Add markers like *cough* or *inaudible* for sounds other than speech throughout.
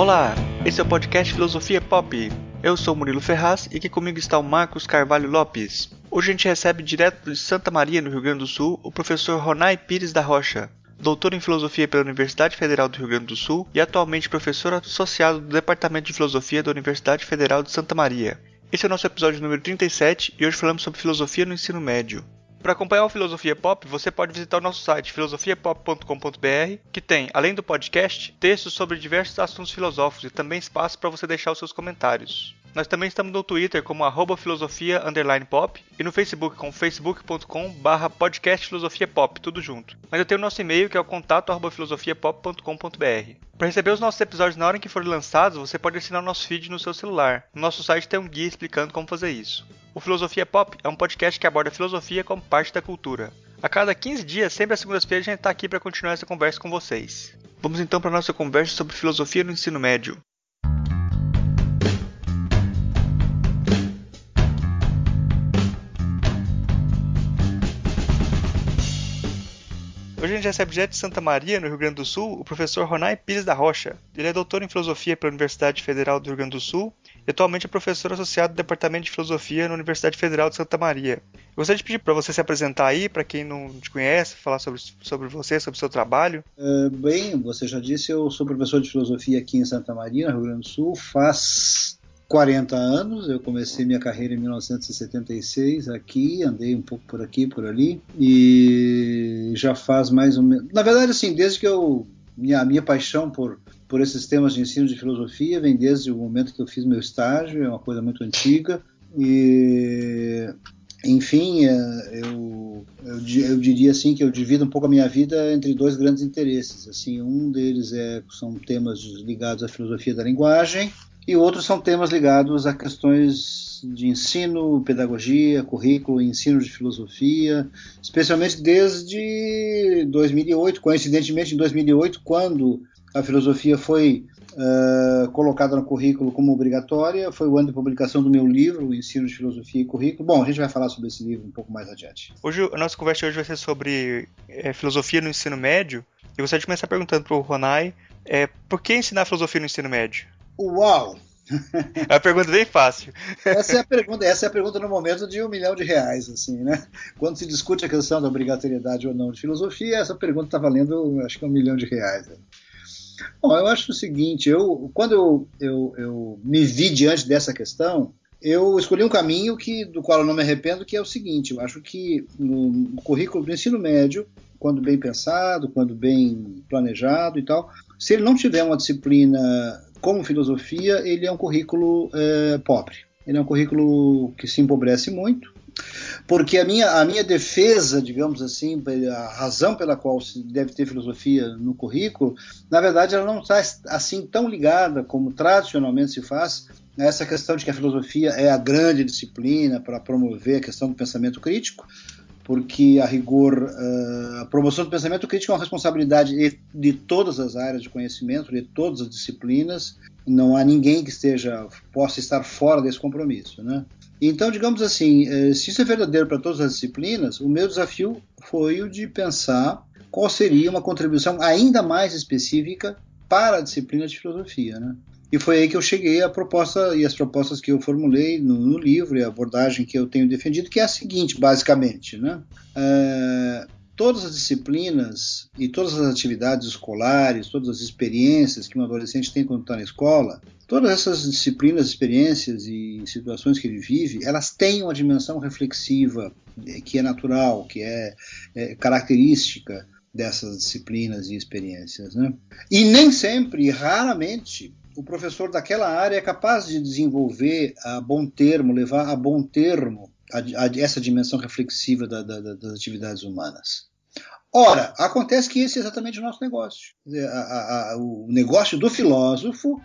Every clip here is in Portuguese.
Olá, esse é o podcast Filosofia Pop. Eu sou Murilo Ferraz e aqui comigo está o Marcos Carvalho Lopes. Hoje a gente recebe direto de Santa Maria, no Rio Grande do Sul, o professor Ronai Pires da Rocha, doutor em filosofia pela Universidade Federal do Rio Grande do Sul e atualmente professor associado do Departamento de Filosofia da Universidade Federal de Santa Maria. Esse é o nosso episódio número 37 e hoje falamos sobre filosofia no ensino médio. Para acompanhar o Filosofia Pop, você pode visitar o nosso site filosofiapop.com.br, que tem, além do podcast, textos sobre diversos assuntos filosóficos e também espaço para você deixar os seus comentários. Nós também estamos no Twitter como arroba filosofia pop e no Facebook com facebook.com barra podcast filosofia pop, tudo junto. Mas eu tenho o nosso e-mail que é o contato arroba filosofiapop.com.br. Para receber os nossos episódios na hora em que forem lançados, você pode assinar o nosso feed no seu celular. No nosso site tem um guia explicando como fazer isso. O Filosofia Pop é um podcast que aborda filosofia como parte da cultura. A cada 15 dias, sempre às segundas-feiras, a gente está aqui para continuar essa conversa com vocês. Vamos então para a nossa conversa sobre filosofia no ensino médio. Gente recebe direto de Santa Maria, no Rio Grande do Sul, o professor Ronai Pires da Rocha. Ele é doutor em filosofia pela Universidade Federal do Rio Grande do Sul e atualmente é professor associado do Departamento de Filosofia na Universidade Federal de Santa Maria. Eu gostaria de pedir para você se apresentar aí, para quem não te conhece, falar sobre, sobre você, sobre o seu trabalho. Uh, bem, você já disse, eu sou professor de filosofia aqui em Santa Maria, no Rio Grande do Sul, faz 40 anos, eu comecei minha carreira em 1976 aqui, andei um pouco por aqui, por ali, e já faz mais ou menos. Na verdade, assim, desde que eu. Minha, minha paixão por, por esses temas de ensino de filosofia vem desde o momento que eu fiz meu estágio, é uma coisa muito antiga, e. Enfim, é, eu, eu, eu, diria assim que eu divido um pouco a minha vida entre dois grandes interesses. Assim, um deles é, são temas ligados à filosofia da linguagem e outros são temas ligados a questões de ensino, pedagogia, currículo, ensino de filosofia, especialmente desde 2008, coincidentemente em 2008, quando a filosofia foi uh, colocada no currículo como obrigatória, foi o ano de publicação do meu livro, Ensino de Filosofia e Currículo. Bom, a gente vai falar sobre esse livro um pouco mais adiante. Hoje, a nossa conversa hoje vai ser sobre é, filosofia no ensino médio. Eu gostaria de começar perguntando para o Ronai, é, por que ensinar filosofia no ensino médio? Uau! É uma pergunta bem fácil. Essa é a pergunta, essa é a pergunta no momento de um milhão de reais, assim, né? Quando se discute a questão da obrigatoriedade ou não de filosofia, essa pergunta está valendo, acho que um milhão de reais. Né? Bom, eu acho o seguinte, eu, quando eu, eu, eu me vi diante dessa questão, eu escolhi um caminho que, do qual eu não me arrependo, que é o seguinte: eu acho que no, no currículo do ensino médio, quando bem pensado, quando bem planejado e tal, se ele não tiver uma disciplina como filosofia, ele é um currículo é, pobre. Ele é um currículo que se empobrece muito, porque a minha, a minha defesa, digamos assim, a razão pela qual se deve ter filosofia no currículo, na verdade, ela não está assim tão ligada como tradicionalmente se faz a essa questão de que a filosofia é a grande disciplina para promover a questão do pensamento crítico, porque a rigor uh, a promoção do pensamento crítico é uma responsabilidade de todas as áreas de conhecimento, de todas as disciplinas. Não há ninguém que esteja possa estar fora desse compromisso, né? Então, digamos assim, eh, se isso é verdadeiro para todas as disciplinas, o meu desafio foi o de pensar qual seria uma contribuição ainda mais específica para a disciplina de filosofia, né? E foi aí que eu cheguei à proposta e as propostas que eu formulei no, no livro e a abordagem que eu tenho defendido, que é a seguinte, basicamente, né? É, todas as disciplinas e todas as atividades escolares, todas as experiências que um adolescente tem quando está na escola, todas essas disciplinas, experiências e situações que ele vive, elas têm uma dimensão reflexiva que é natural, que é, é característica dessas disciplinas e experiências. Né? E nem sempre, raramente, o professor daquela área é capaz de desenvolver a bom termo, levar a bom termo a, a, essa dimensão reflexiva da, da, das atividades humanas. Ora, acontece que esse é exatamente o nosso negócio. A, o negócio do filósofo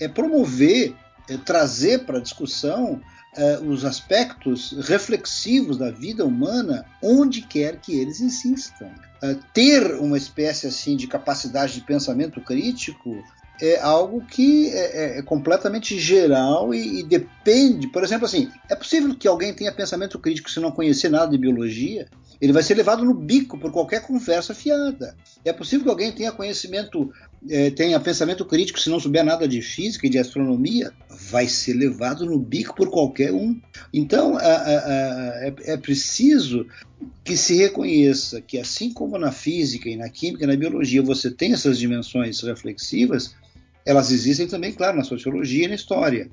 é promover, é trazer para a discussão é, os aspectos reflexivos da vida humana onde quer que eles insistam. É, ter uma espécie assim de capacidade de pensamento crítico é algo que é, é, é completamente geral e, e, depende. Por exemplo, assim, é possível que alguém tenha pensamento crítico se não conhecer nada de biologia? ele vai ser levado no bico por qualquer conversa fiada. É possível que alguém tenha conhecimento, é, tenha pensamento crítico se não souber nada de física e de astronomia, vai ser levado no bico por qualquer um. Então a, a, a, é, é preciso que se reconheça que, assim como na física e na química e na biologia você tem essas dimensões reflexivas, elas existem também, claro, na sociologia e na história.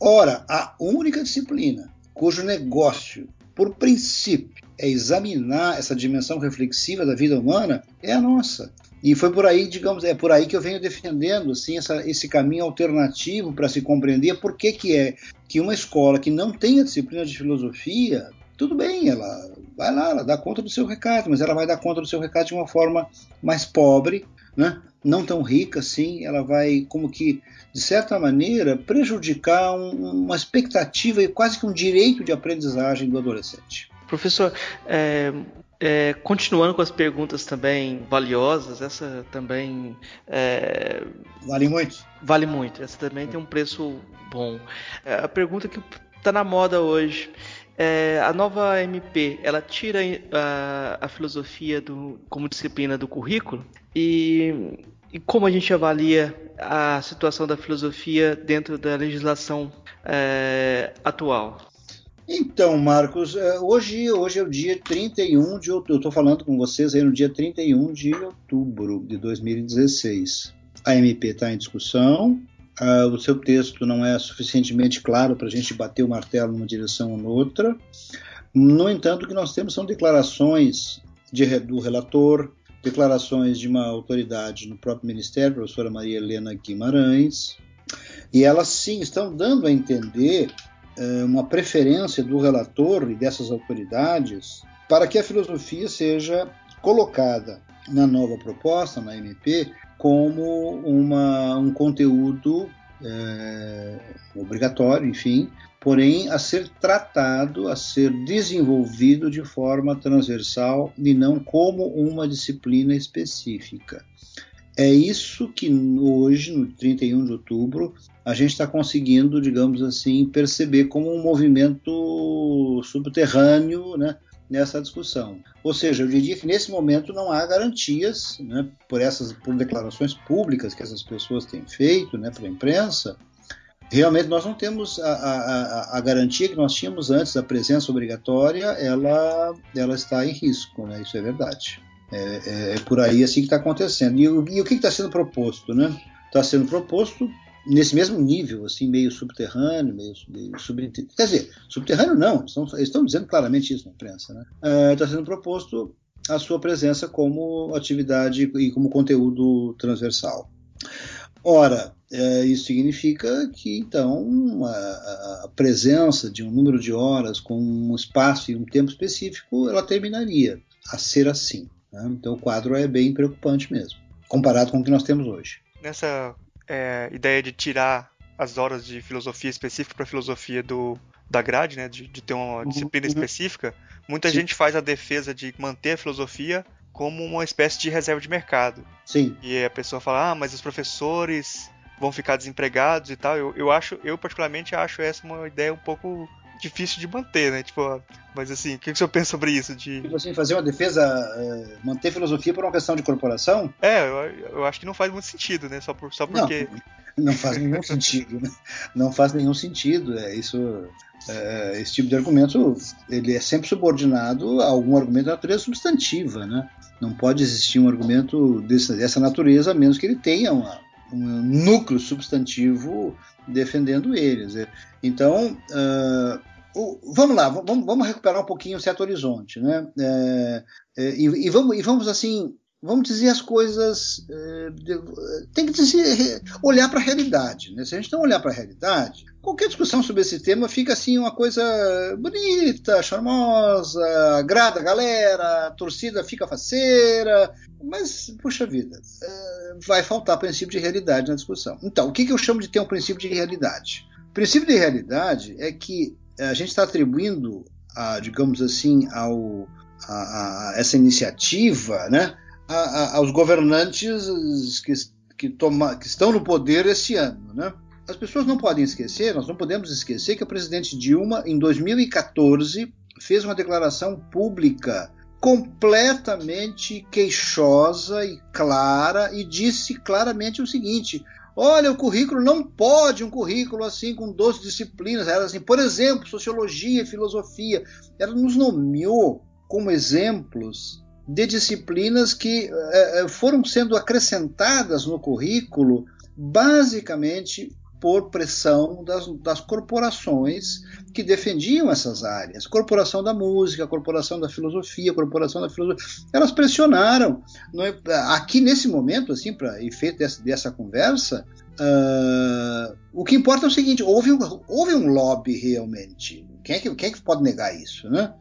Ora, a única disciplina cujo negócio, por princípio, é examinar essa dimensão reflexiva da vida humana é a nossa. E foi por aí, digamos, é por aí que eu venho defendendo assim, essa, esse caminho alternativo para se compreender por que, que é que uma escola que não tem a disciplina de filosofia, tudo bem, ela vai lá, ela dá conta do seu recado, mas ela vai dar conta do seu recado de uma forma mais pobre, né? Não tão rica assim, ela vai, como que, de certa maneira, prejudicar um, uma expectativa e quase que um direito de aprendizagem do adolescente. Professor, é, é, continuando com as perguntas também valiosas, essa também. É, vale muito? Vale muito, essa também tem um preço bom. É, a pergunta que está na moda hoje. É, a nova MP, ela tira a, a filosofia do, como disciplina do currículo e, e, como a gente avalia a situação da filosofia dentro da legislação é, atual? Então, Marcos, é, hoje, hoje é o dia 31 de outubro. Eu estou falando com vocês aí no dia 31 de outubro de 2016. A MP está em discussão, Uh, o seu texto não é suficientemente claro para a gente bater o martelo numa direção ou noutra. No entanto, o que nós temos são declarações de, do relator, declarações de uma autoridade no próprio Ministério, a professora Maria Helena Guimarães, e elas sim estão dando a entender uh, uma preferência do relator e dessas autoridades para que a filosofia seja colocada na nova proposta, na MP, como uma, um conteúdo é, obrigatório, enfim, porém a ser tratado, a ser desenvolvido de forma transversal e não como uma disciplina específica. É isso que hoje, no 31 de outubro, a gente está conseguindo, digamos assim, perceber como um movimento subterrâneo, né, nessa discussão. Ou seja, eu diria que nesse momento não há garantias, né, por essas por declarações públicas que essas pessoas têm feito, né, para a imprensa, realmente nós não temos a, a, a, garantia que nós tínhamos antes da presença obrigatória, ela, ela está em risco, né? Isso é verdade. É, é, é por aí assim que está acontecendo. E, e o que está sendo proposto, né? Está sendo proposto nesse mesmo nível, assim, meio subterrâneo, meio, meio subterrâneo. Quer dizer, subterrâneo não, estão, estão dizendo claramente isso na imprensa. Está né? uh, sendo proposto a sua presença como atividade e como conteúdo transversal. Ora, uh, isso significa que, então, a, a, presença de um número de horas com um espaço e um tempo específico, ela terminaria a ser assim. Né? Então, o quadro é bem preocupante mesmo, comparado com o que nós temos hoje. Nessa é, ideia de tirar as horas de filosofia específica para filosofia do, da grade, né, de, de ter uma uhum, disciplina uhum. específica, muita Sim. gente faz a defesa de manter a filosofia como uma espécie de reserva de mercado. Sim. E a pessoa fala, ah, mas os professores vão ficar desempregados e tal. Eu, eu acho, eu particularmente acho essa uma ideia um pouco difícil de manter, né? Tipo, mas assim, o que, que o senhor pensa sobre isso? De... Tipo assim, fazer uma defesa, é, manter filosofia por uma questão de corporação? É, eu, eu, acho que não faz muito sentido, né? Só, por, só porque. Não, *laughs* não faz nenhum sentido, né? Não faz nenhum sentido. É, isso, é, esse tipo de argumento ele é sempre subordinado a algum argumento de natureza substantiva, né? Não pode existir um argumento desse, dessa natureza, a menos que ele tenha uma, um núcleo substantivo defendendo eles. Então, uh, vamos lá, vamos, vamos, recuperar um pouquinho um certo horizonte, né? É, é, e, e, vamos, e vamos assim, vamos dizer as coisas, é, de, tem que dizer, olhar para a realidade, né? Se a gente não olhar para a realidade, qualquer discussão sobre esse tema fica assim uma coisa bonita, charmosa, agrada a galera, a torcida fica faceira, mas puxa vida, é, vai faltar princípio de realidade na discussão. Então, o que, eu chamo de ter um princípio de realidade? O princípio de realidade é que a gente está atribuindo, a, digamos assim, ao, a, a essa iniciativa né, a, aos governantes que, que, toma, que estão no poder esse ano. Né? As pessoas não podem esquecer, nós não podemos esquecer que o presidente Dilma, em 2014, fez uma declaração pública completamente queixosa e clara e disse claramente o seguinte: olha, o currículo não pode um currículo assim com 12 disciplinas, era assim, por exemplo, sociologia, filosofia. Ela nos nomeou como exemplos de disciplinas que eh, foram sendo acrescentadas no currículo basicamente por pressão das, das, corporações que defendiam essas áreas. Corporação da música, corporação da filosofia, corporação da filosofia. Elas pressionaram. É, aqui nesse momento, assim, para efeito dessa, dessa conversa, uh, o que importa é o seguinte: houve um, houve um lobby realmente. Quem é, que, quem é que pode negar isso? Né?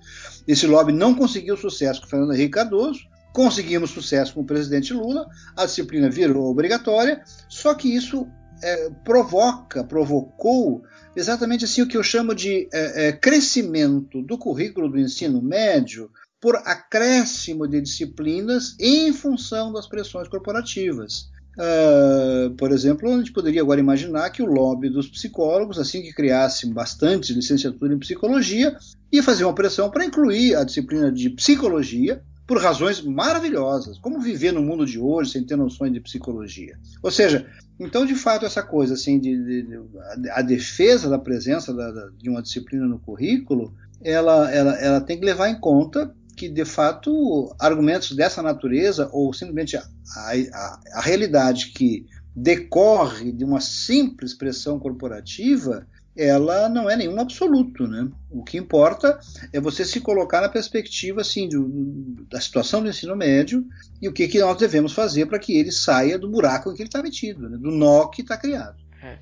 Esse lobby não conseguiu sucesso com Fernando Henrique Cardoso, conseguimos sucesso com o presidente Lula, a disciplina virou obrigatória, só que isso é, provoca, provocou exatamente assim o que eu chamo de é, é, crescimento do currículo do ensino médio por acréscimo de disciplinas em função das pressões corporativas. Uh, por exemplo, a gente poderia agora imaginar que o lobby dos psicólogos, assim que criasse bastante licenciatura em psicologia, ia fazer uma pressão para incluir a disciplina de psicologia por razões maravilhosas. Como viver no mundo de hoje sem ter noções de psicologia? Ou seja, então de fato essa coisa assim de, de, de a defesa da presença da, da, de uma disciplina no currículo, ela, ela, ela tem que levar em conta que de fato argumentos dessa natureza ou simplesmente a, a, a realidade que decorre de uma simples pressão corporativa ela não é nenhum absoluto, né? O que importa é você se colocar na perspectiva assim do, da situação do ensino médio e o que, que nós devemos fazer para que ele saia do buraco em que ele está metido, né? do nó que está criado. É,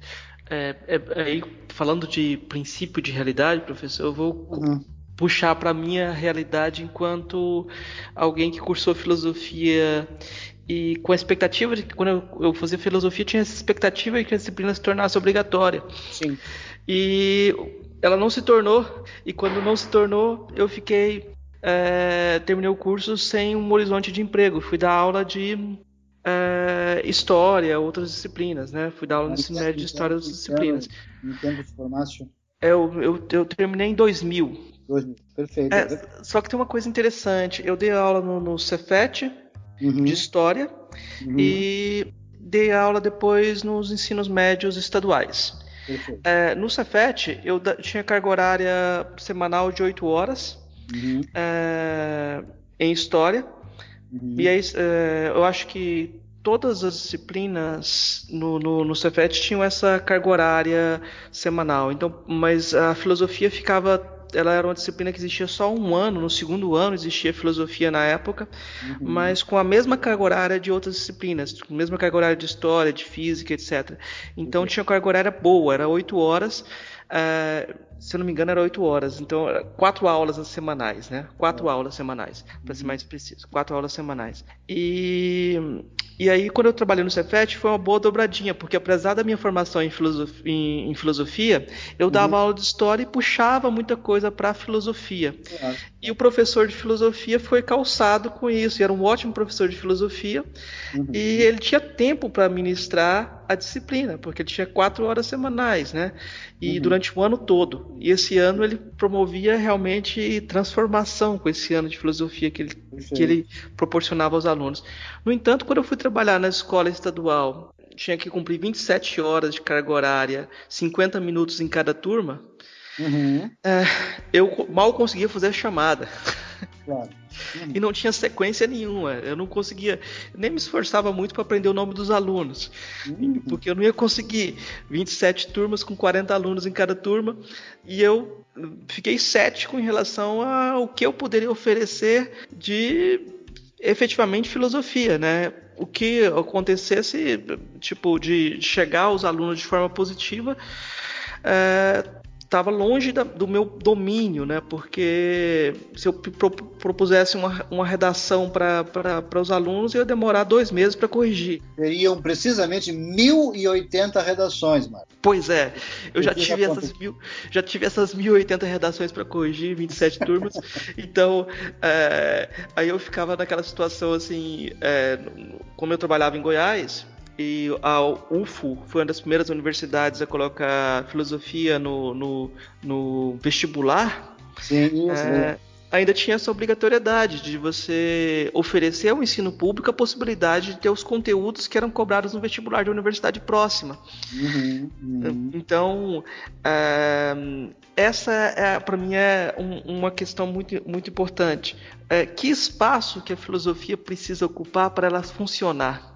é, é, aí, falando de princípio de realidade, professor, eu vou uhum. Puxar para minha realidade enquanto alguém que cursou filosofia e com a expectativa de que quando eu, fazia filosofia tinha essa expectativa de que a disciplina se tornasse obrigatória. Sim. E ela não se tornou, e quando não se tornou, eu fiquei. É, terminei o curso sem um horizonte de emprego. Fui dar aula de é, história, outras disciplinas, né? Fui dar aula no ensino médio de história das disciplinas. Em tempo de formação? Eu, eu, eu terminei em 2000. 2000, perfeito. É, só que tem uma coisa interessante. Eu dei aula no, no Cefet uhum. de história uhum. e dei aula depois nos ensinos médios estaduais. É, no Cefet, eu tinha carga horária semanal de 8 horas uhum. é, em História. Uhum. E aí, é, eu acho que todas as disciplinas no, no, no Cefet tinham essa carga horária semanal. Então, mas a filosofia ficava ela era uma disciplina que existia só um ano, no segundo ano existia filosofia na época, uhum. mas com a mesma carga horária de outras disciplinas, com a mesma carga horária de história, de física, etc. Então uhum. tinha carga horária boa, era oito horas, uh, se eu não me engano era oito horas, então quatro aulas semanais, né? Quatro uhum. aulas semanais, para ser mais preciso, quatro aulas semanais. E e aí, quando eu trabalhei no Cefet, foi uma boa dobradinha, porque apesar da minha formação em filosofia, em, em filosofia eu dava uhum. aula de história e puxava muita coisa para filosofia. Uhum. E o professor de filosofia foi calçado com isso, e era um ótimo professor de filosofia, uhum. e ele tinha tempo para ministrar a disciplina, porque ele tinha quatro horas semanais, né? E uhum. durante o ano todo. E esse ano ele promovia realmente transformação com esse ano de filosofia que ele, que ele proporcionava aos alunos. No entanto, quando eu fui trabalhar na escola estadual, tinha que cumprir 27 horas de carga horária, 50 minutos em cada turma. Uhum. É, eu mal conseguia fazer a chamada. Claro. Uhum. E não tinha sequência nenhuma. Eu não conseguia, nem me esforçava muito para aprender o nome dos alunos, uhum. porque eu não ia conseguir 27 turmas com 40 alunos em cada turma. E eu fiquei cético em relação ao que eu poderia oferecer de efetivamente filosofia, né? O que acontecesse, tipo, de chegar aos alunos de forma positiva, é, estava longe da, do meu domínio, né? Porque se eu pro, propusesse uma, uma redação para os alunos, ia demorar dois meses para corrigir. Seriam precisamente 1.080 redações, Marcos. Pois é, eu já tive, essas mil, já tive essas 1.080 redações para corrigir, 27 *laughs* turmas. então, é, aí eu ficava naquela situação assim, é, como eu trabalhava em Goiás, e a UFO foi uma das primeiras universidades a colocar filosofia no, no, no vestibular. Sim, isso. É, ainda tinha essa obrigatoriedade de você oferecer ao ensino público a possibilidade de ter os conteúdos que eram cobrados no vestibular da universidade próxima. Uhum, uhum. Então, é, essa é, para mim é um, uma questão muito, muito importante. É, que espaço que a filosofia precisa ocupar para ela funcionar?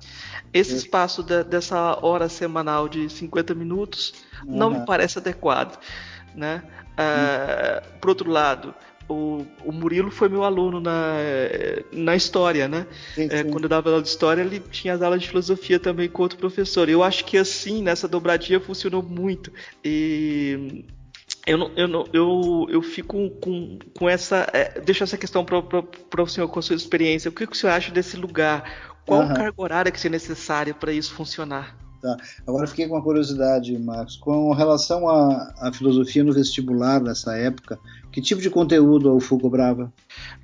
Esse espaço de, dessa hora semanal de 50 minutos uhum. não me parece adequado. Né? Uh, por outro lado, o, o Murilo foi meu aluno na, na história, né? Sim, é, sim. É, quando eu dava aula de história, ele tinha as aulas de filosofia também com outro professor. Eu acho que assim, nessa dobradinha, funcionou muito. E eu, não, eu, não, eu, eu fico com, com essa. É, deixo essa questão para o senhor, com a sua experiência. O que, que o senhor acha desse lugar? Qual uhum. carga horária que seria necessária para isso funcionar? Tá. Agora fiquei com uma curiosidade, Marcos. Com relação à, filosofia no vestibular nessa época, que tipo de conteúdo a UFU cobrava?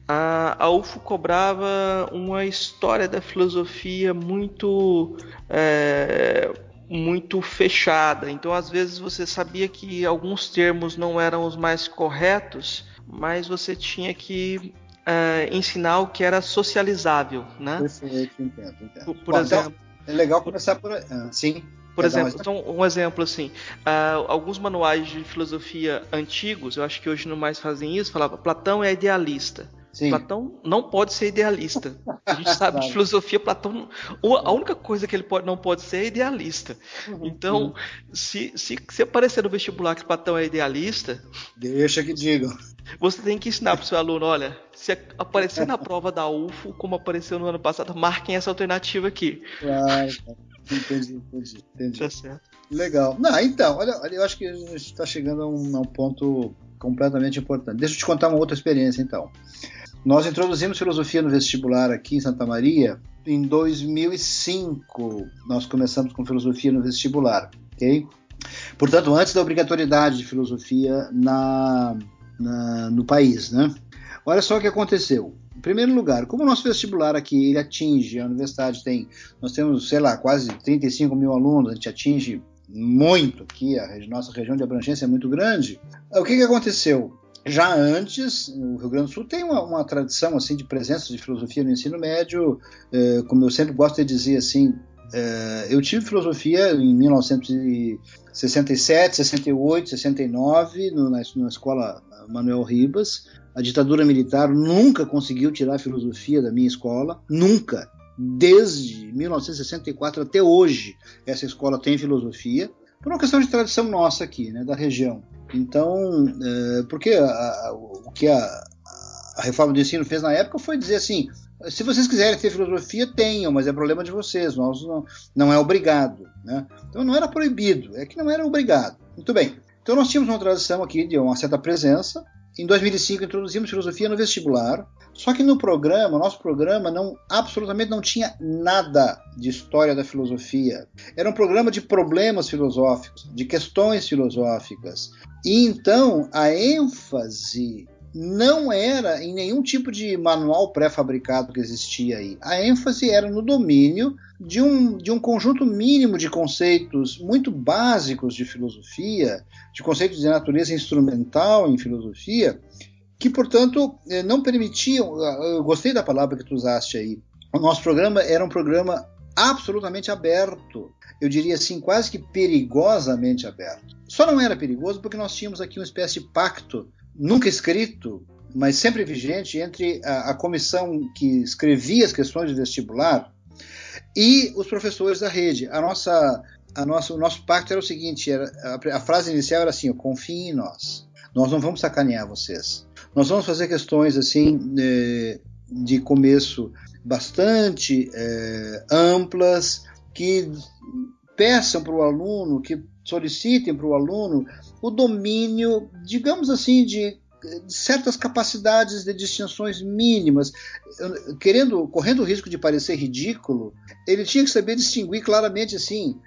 A, a UFO cobrava uma história da filosofia muito. É, muito fechada. Então, às vezes, você sabia que alguns termos não eram os mais corretos, mas você tinha que é, ensinar o que era socializável, né? Perfeito, entendo, entendo. Por, por Bom, então, exemplo. Então é legal começar por. Ah, sim. Por exemplo, então, um exemplo assim, uh, alguns manuais de filosofia antigos, eu acho que hoje não mais fazem isso, falava Platão é idealista. Sim. Platão não pode ser idealista. A gente sabe de filosofia, Platão. A única coisa que ele pode, não pode ser é idealista. Uhum, então, uhum. Se, se, se aparecer no vestibular que Platão é idealista. Deixa que digam. Você tem que ensinar para o seu aluno: olha, se aparecer na prova da UFO, como apareceu no ano passado, marquem essa alternativa aqui. Claro, entendi, entendi, entendi. Tá certo. Legal. Não, então, olha, eu acho que a gente está chegando a um, a um ponto completamente importante. Deixa eu te contar uma outra experiência, então. Nós introduzimos filosofia no vestibular aqui em Santa Maria em 2005. Nós começamos com filosofia no vestibular, ok? Portanto, antes da obrigatoriedade de filosofia na, na, no país, né? Olha só o que aconteceu. Em primeiro lugar, como o nosso vestibular aqui ele atinge, a universidade tem, nós temos, sei lá, quase 35 mil alunos, a gente atinge muito aqui, a nossa região de abrangência é muito grande. O que, que aconteceu? Já antes, o Rio Grande do Sul tem uma, uma, tradição assim de presença de filosofia no ensino médio, eh, como eu sempre gosto de dizer assim, eh, eu tive filosofia em 1967, 68, 69 no, na, na escola Manuel Ribas. A ditadura militar nunca conseguiu tirar a filosofia da minha escola, nunca. Desde 1964 até hoje, essa escola tem filosofia por uma questão de tradição nossa aqui, né, da região. Então, é, porque a, a, o que a, a reforma do ensino fez na época foi dizer assim: se vocês quiserem ter filosofia, tenham, mas é problema de vocês, nós não, não é obrigado. Né? Então não era proibido, é que não era obrigado. Muito bem. Então nós tínhamos uma tradição aqui de uma certa presença. Em 2005 introduzimos filosofia no vestibular. Só que no programa, nosso programa não absolutamente não tinha nada de história da filosofia. Era um programa de problemas filosóficos, de questões filosóficas. E então a ênfase não era em nenhum tipo de manual pré-fabricado que existia aí. A ênfase era no domínio de um, de um conjunto mínimo de conceitos muito básicos de filosofia, de conceitos de natureza instrumental em filosofia, que, portanto, eh, não permitiam. Ah, eu gostei da palavra que tu usaste aí. O nosso programa era um programa absolutamente aberto. Eu diria assim, quase que perigosamente aberto. Só não era perigoso porque nós tínhamos aqui uma espécie de pacto, nunca escrito, mas sempre vigente, entre a, a comissão que escrevia as questões de vestibular e os professores da rede. A nossa, a nossa, o nosso pacto era o seguinte: era, a, a frase inicial era assim: confiem em nós. Nós não vamos sacanear vocês. Nós vamos fazer questões assim de, de começo bastante é, amplas que peçam para o aluno, que solicitem para o aluno o domínio, digamos assim, de certas capacidades de distinções mínimas, querendo, correndo o risco de parecer ridículo, ele tinha que saber distinguir claramente assim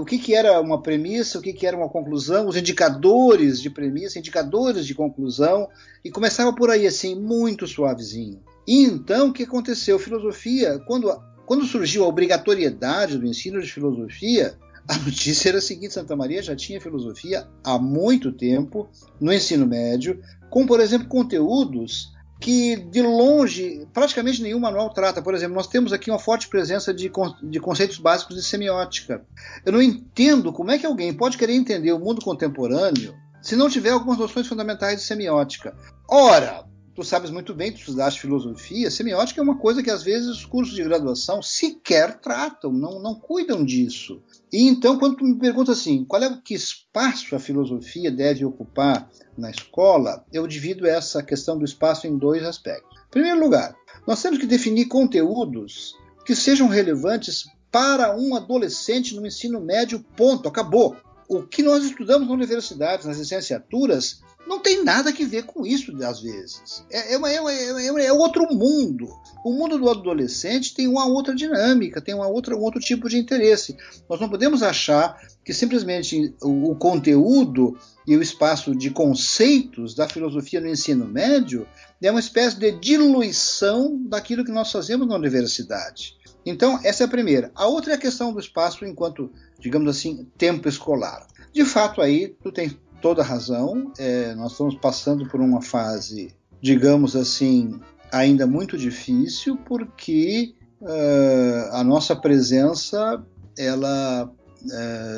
o que, que era uma premissa, o que, que era uma conclusão, os indicadores de premissa, indicadores de conclusão, e começava por aí assim, muito suavezinho. E então, o que aconteceu? Filosofia, quando, quando surgiu a obrigatoriedade do ensino de filosofia, a notícia era a seguinte: Santa Maria já tinha filosofia há muito tempo no ensino médio, com, por exemplo, conteúdos que de longe praticamente nenhum manual trata. Por exemplo, nós temos aqui uma forte presença de, de conceitos básicos de semiótica. Eu não entendo como é que alguém pode querer entender o mundo contemporâneo se não tiver algumas noções fundamentais de semiótica. Ora, tu sabes muito bem, tu estudaste filosofia, semiótica é uma coisa que às vezes os cursos de graduação sequer tratam, não, não cuidam disso. E então, quando tu me pergunta assim, qual é o que espaço a filosofia deve ocupar na escola, eu divido essa questão do espaço em dois aspectos. Em primeiro lugar, nós temos que definir conteúdos que sejam relevantes para um adolescente no ensino médio, ponto, acabou. O que nós estudamos na universidade, nas licenciaturas, não tem nada que ver com isso, às vezes. É, é, uma, é, uma, é, é, outro mundo. O mundo do adolescente tem uma outra dinâmica, tem uma outra, um outro tipo de interesse. Nós não podemos achar que simplesmente o, o conteúdo e o espaço de conceitos da filosofia no ensino médio é uma espécie de diluição daquilo que nós fazemos na universidade. Então, essa é a primeira. A outra é a questão do espaço enquanto, digamos assim, tempo escolar. De fato, aí tu tem toda razão. É, nós estamos passando por uma fase, digamos assim, ainda muito difícil, porque uh, a nossa presença ela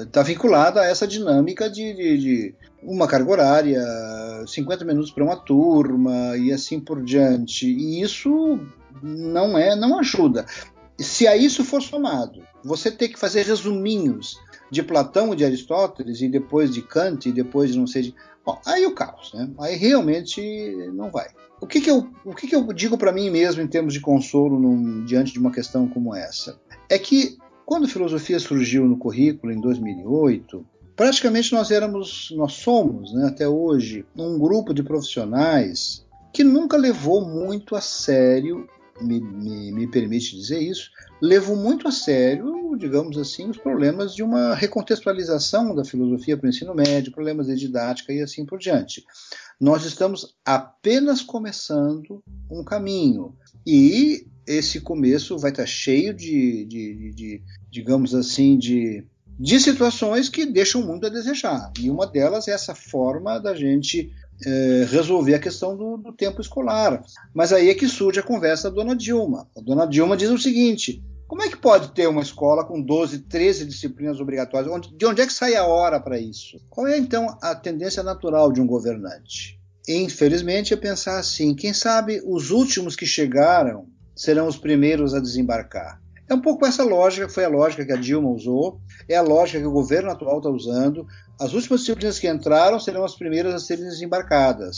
está uh, vinculada a essa dinâmica de, de, de, uma carga horária, 50 minutos para uma turma e assim por diante. E isso não é, não ajuda. Se a isso for somado, você ter que fazer resuminhos de Platão de Aristóteles, e depois de Kant, e depois de não sei de. Bom, aí o caos, né? Aí realmente não vai. O que, que eu, o que, que eu digo para mim mesmo em termos de consolo num, diante de uma questão como essa? É que quando filosofia surgiu no currículo em 2008, praticamente nós éramos, nós somos, né, até hoje, um grupo de profissionais que nunca levou muito a sério me, me, me permite dizer isso, levou muito a sério, digamos assim, os problemas de uma recontextualização da filosofia para o ensino médio, problemas de didática e assim por diante. Nós estamos apenas começando um caminho e esse começo vai estar cheio de, de, de, de digamos assim, de de situações que deixam muito a desejar. E uma delas é essa forma da gente é, resolver a questão do, do, tempo escolar. Mas aí é que surge a conversa da dona Dilma. A dona Dilma diz o seguinte: como é que pode ter uma escola com 12, 13 disciplinas obrigatórias? Onde, de onde é que sai a hora para isso? Qual é então a tendência natural de um governante? Infelizmente é pensar assim: quem sabe os últimos que chegaram serão os primeiros a desembarcar. É um pouco essa lógica, foi a lógica que a Dilma usou, é a lógica que o governo atual está usando. As últimas disciplinas que entraram serão as primeiras a serem desembarcadas.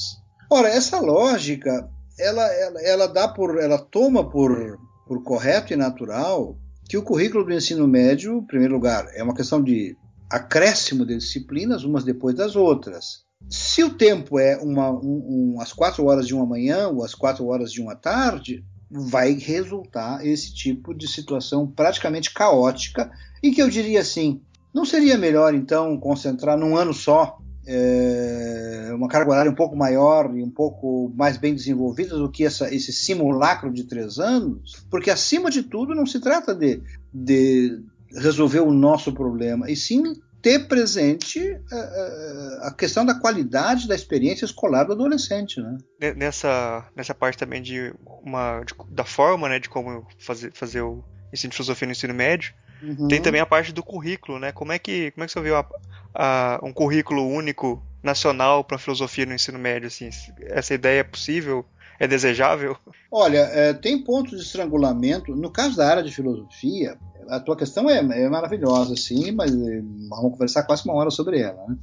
Ora, essa lógica, ela, ela, ela dá por, ela toma por, por correto e natural que o currículo do ensino médio, em primeiro lugar, é uma questão de acréscimo de disciplinas, umas depois das outras. Se o tempo é uma, um, um, as quatro horas de uma manhã ou as quatro horas de uma tarde, vai resultar esse tipo de situação praticamente caótica e que eu diria assim, não seria melhor então concentrar num ano só é, uma carga horária um pouco maior e um pouco mais bem desenvolvida do que essa, esse simulacro de três anos? Porque acima de tudo não se trata de, de resolver o nosso problema, e sim ter presente a, é, é, a, questão da qualidade da experiência escolar do adolescente, né? Nessa, nessa parte também de uma de, da forma, né, de como fazer, fazer o ensino de filosofia no ensino médio, uhum. tem também a parte do currículo, né? Como é que como é que você viu a, a, um currículo único nacional para filosofia no ensino médio? Assim, essa ideia é possível? É desejável? Olha, é, tem pontos de estrangulamento. No caso da área de filosofia, a tua questão é, é, maravilhosa, sim, mas eh, vamos conversar quase uma hora sobre ela. Né?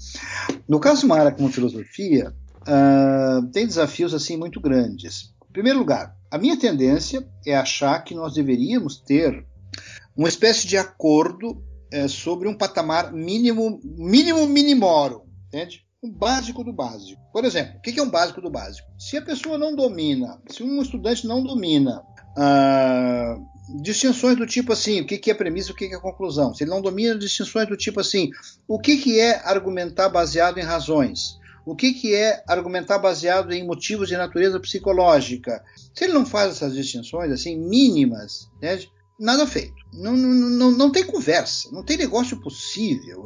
No caso de uma área como filosofia, uh, tem desafios assim muito grandes. Em primeiro lugar, a minha tendência é achar que nós deveríamos ter uma espécie de acordo é, sobre um patamar mínimo, mínimo minimorum, entende? Um básico do básico. Por exemplo, o que é um básico do básico? Se a pessoa não domina, se um estudante não domina uh, distinções do tipo assim, o que, que é premissa, o que, que é conclusão. Se ele não domina distinções do tipo assim, o que, que é argumentar baseado em razões, o que, que é argumentar baseado em motivos de natureza psicológica. Se ele não faz essas distinções assim mínimas, né, nada feito. Não, não, não, não tem conversa, não tem negócio possível,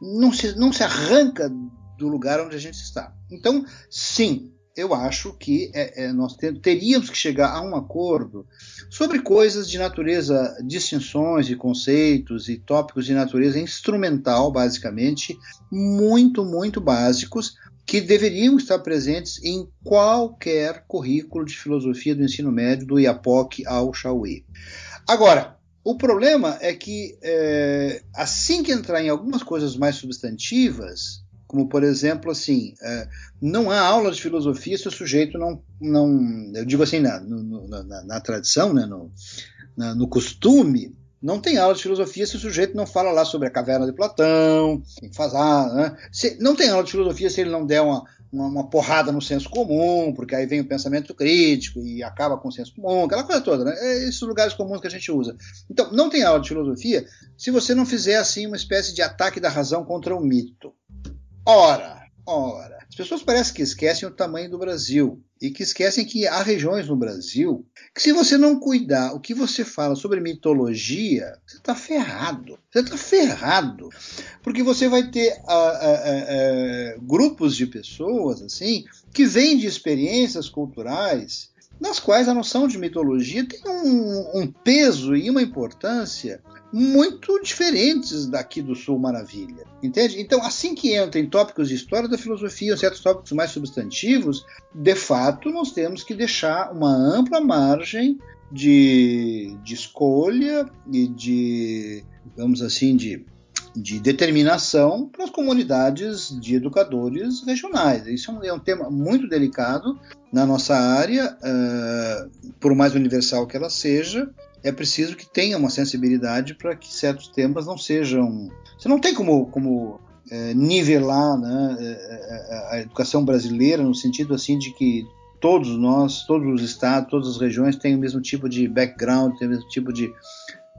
não se, não se arranca do lugar onde a gente está. Então, sim, eu acho que é, é, nós teríamos que chegar a um acordo sobre coisas de natureza, distinções e conceitos e tópicos de natureza instrumental, basicamente, muito, muito básicos, que deveriam estar presentes em qualquer currículo de filosofia do ensino médio, do IAPOC ao Chauí. Agora, o problema é que é, assim que entrar em algumas coisas mais substantivas, como por exemplo assim, é, não há aula de filosofia se o sujeito não, não eu digo assim na, no, na, na tradição, né, no, na, no costume, não tem aula de filosofia se o sujeito não fala lá sobre a caverna de Platão, faz, ah, né? se, não tem aula de filosofia se ele não der uma, uma, uma, porrada no senso comum, porque aí vem o pensamento crítico e acaba com o senso comum, aquela coisa toda, né? É esses lugares comuns que a gente usa. Então, não tem aula de filosofia se você não fizer assim uma espécie de ataque da razão contra o mito. Ora, ora, as pessoas parecem que esquecem o tamanho do Brasil e que esquecem que há regiões no Brasil que, se você não cuidar o que você fala sobre mitologia, você está ferrado. Você está ferrado. Porque você vai ter uh, uh, uh, grupos de pessoas assim que vêm de experiências culturais nas quais a noção de mitologia tem um, um peso e uma importância muito diferentes daqui do Sul Maravilha, entende? Então, assim que entra em tópicos de história da filosofia, certos tópicos mais substantivos, de fato, nós temos que deixar uma ampla margem de, de escolha e de, digamos assim, de, de determinação para as comunidades de educadores regionais. Isso é um, é um tema muito delicado na nossa área, uh, por mais universal que ela seja, é preciso que tenha uma sensibilidade para que certos temas não sejam. Você não tem como, como é, nivelar né, é, a educação brasileira no sentido assim de que todos nós, todos os estados, todas as regiões têm o mesmo tipo de background, têm o mesmo tipo de,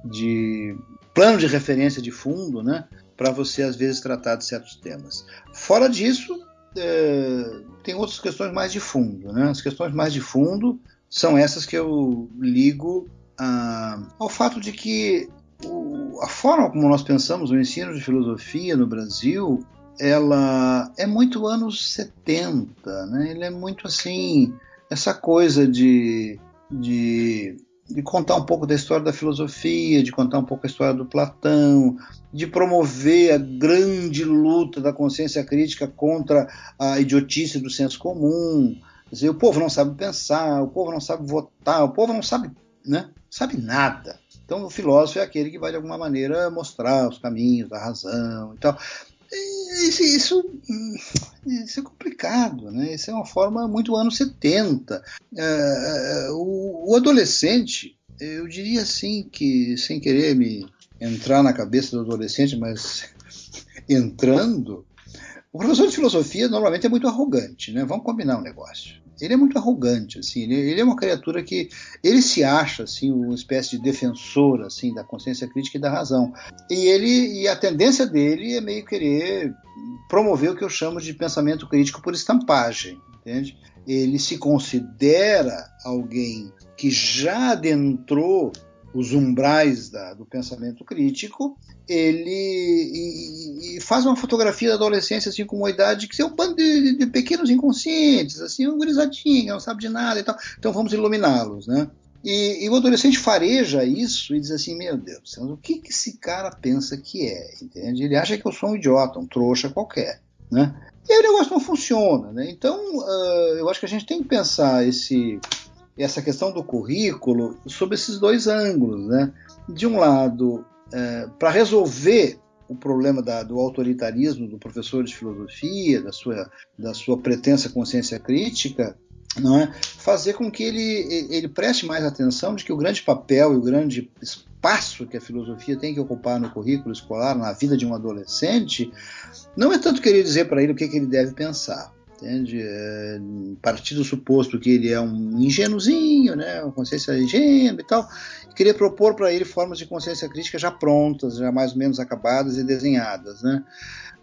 de plano de referência de fundo, né, para você às vezes tratar de certos temas. Fora disso, é, tem outras questões mais de fundo, né? As questões mais de fundo são essas que eu ligo ao fato de que o, a forma como nós pensamos o ensino de filosofia no Brasil ela é muito anos 70, né? Ele é muito assim, essa coisa de, de, de, contar um pouco da história da filosofia, de contar um pouco a história do Platão, de promover a grande luta da consciência crítica contra a idiotice do senso comum. Dizer, o povo não sabe pensar, o povo não sabe votar, o povo não sabe né? Sabe nada. Então o filósofo é aquele que vai de alguma maneira mostrar os caminhos da razão e tal. Isso, isso, isso, é complicado, né? Isso é uma forma muito anos 70. É, o, o, adolescente, eu diria assim que, sem querer me entrar na cabeça do adolescente, mas *laughs* entrando, o professor de filosofia normalmente é muito arrogante, né? Vamos combinar um negócio ele é muito arrogante, assim, ele, ele, é uma criatura que ele se acha assim uma espécie de defensor assim da consciência crítica e da razão. E ele e a tendência dele é meio querer promover o que eu chamo de pensamento crítico por estampagem, entende? Ele se considera alguém que já adentrou os umbrais da, do pensamento crítico, ele e, e faz uma fotografia da adolescência assim com uma idade que é um bando de, de pequenos inconscientes, assim, um gurizadinho, não sabe de nada e tal. Então vamos iluminá-los, né? E, e, o adolescente fareja isso e diz assim: Meu Deus, o que, que esse cara pensa que é? Entende? Ele acha que eu sou um idiota, um trouxa qualquer. Né? E aí o negócio não funciona. Né? Então, uh, eu acho que a gente tem que pensar esse, essa questão do currículo sob esses dois ângulos. Né? De um lado, é, para resolver o problema da, do autoritarismo do professor de filosofia, da sua, da sua pretensa consciência crítica, não é? fazer com que ele, ele preste mais atenção de que o grande papel e o grande espaço que a filosofia tem que ocupar no currículo escolar, na vida de um adolescente, não é tanto querer dizer para ele o que, que ele deve pensar, entende? É, partir do suposto que ele é um ingênuozinho, né, uma consciência ingênua e tal, e queria propor para ele formas de consciência crítica já prontas, já mais ou menos acabadas e desenhadas, né.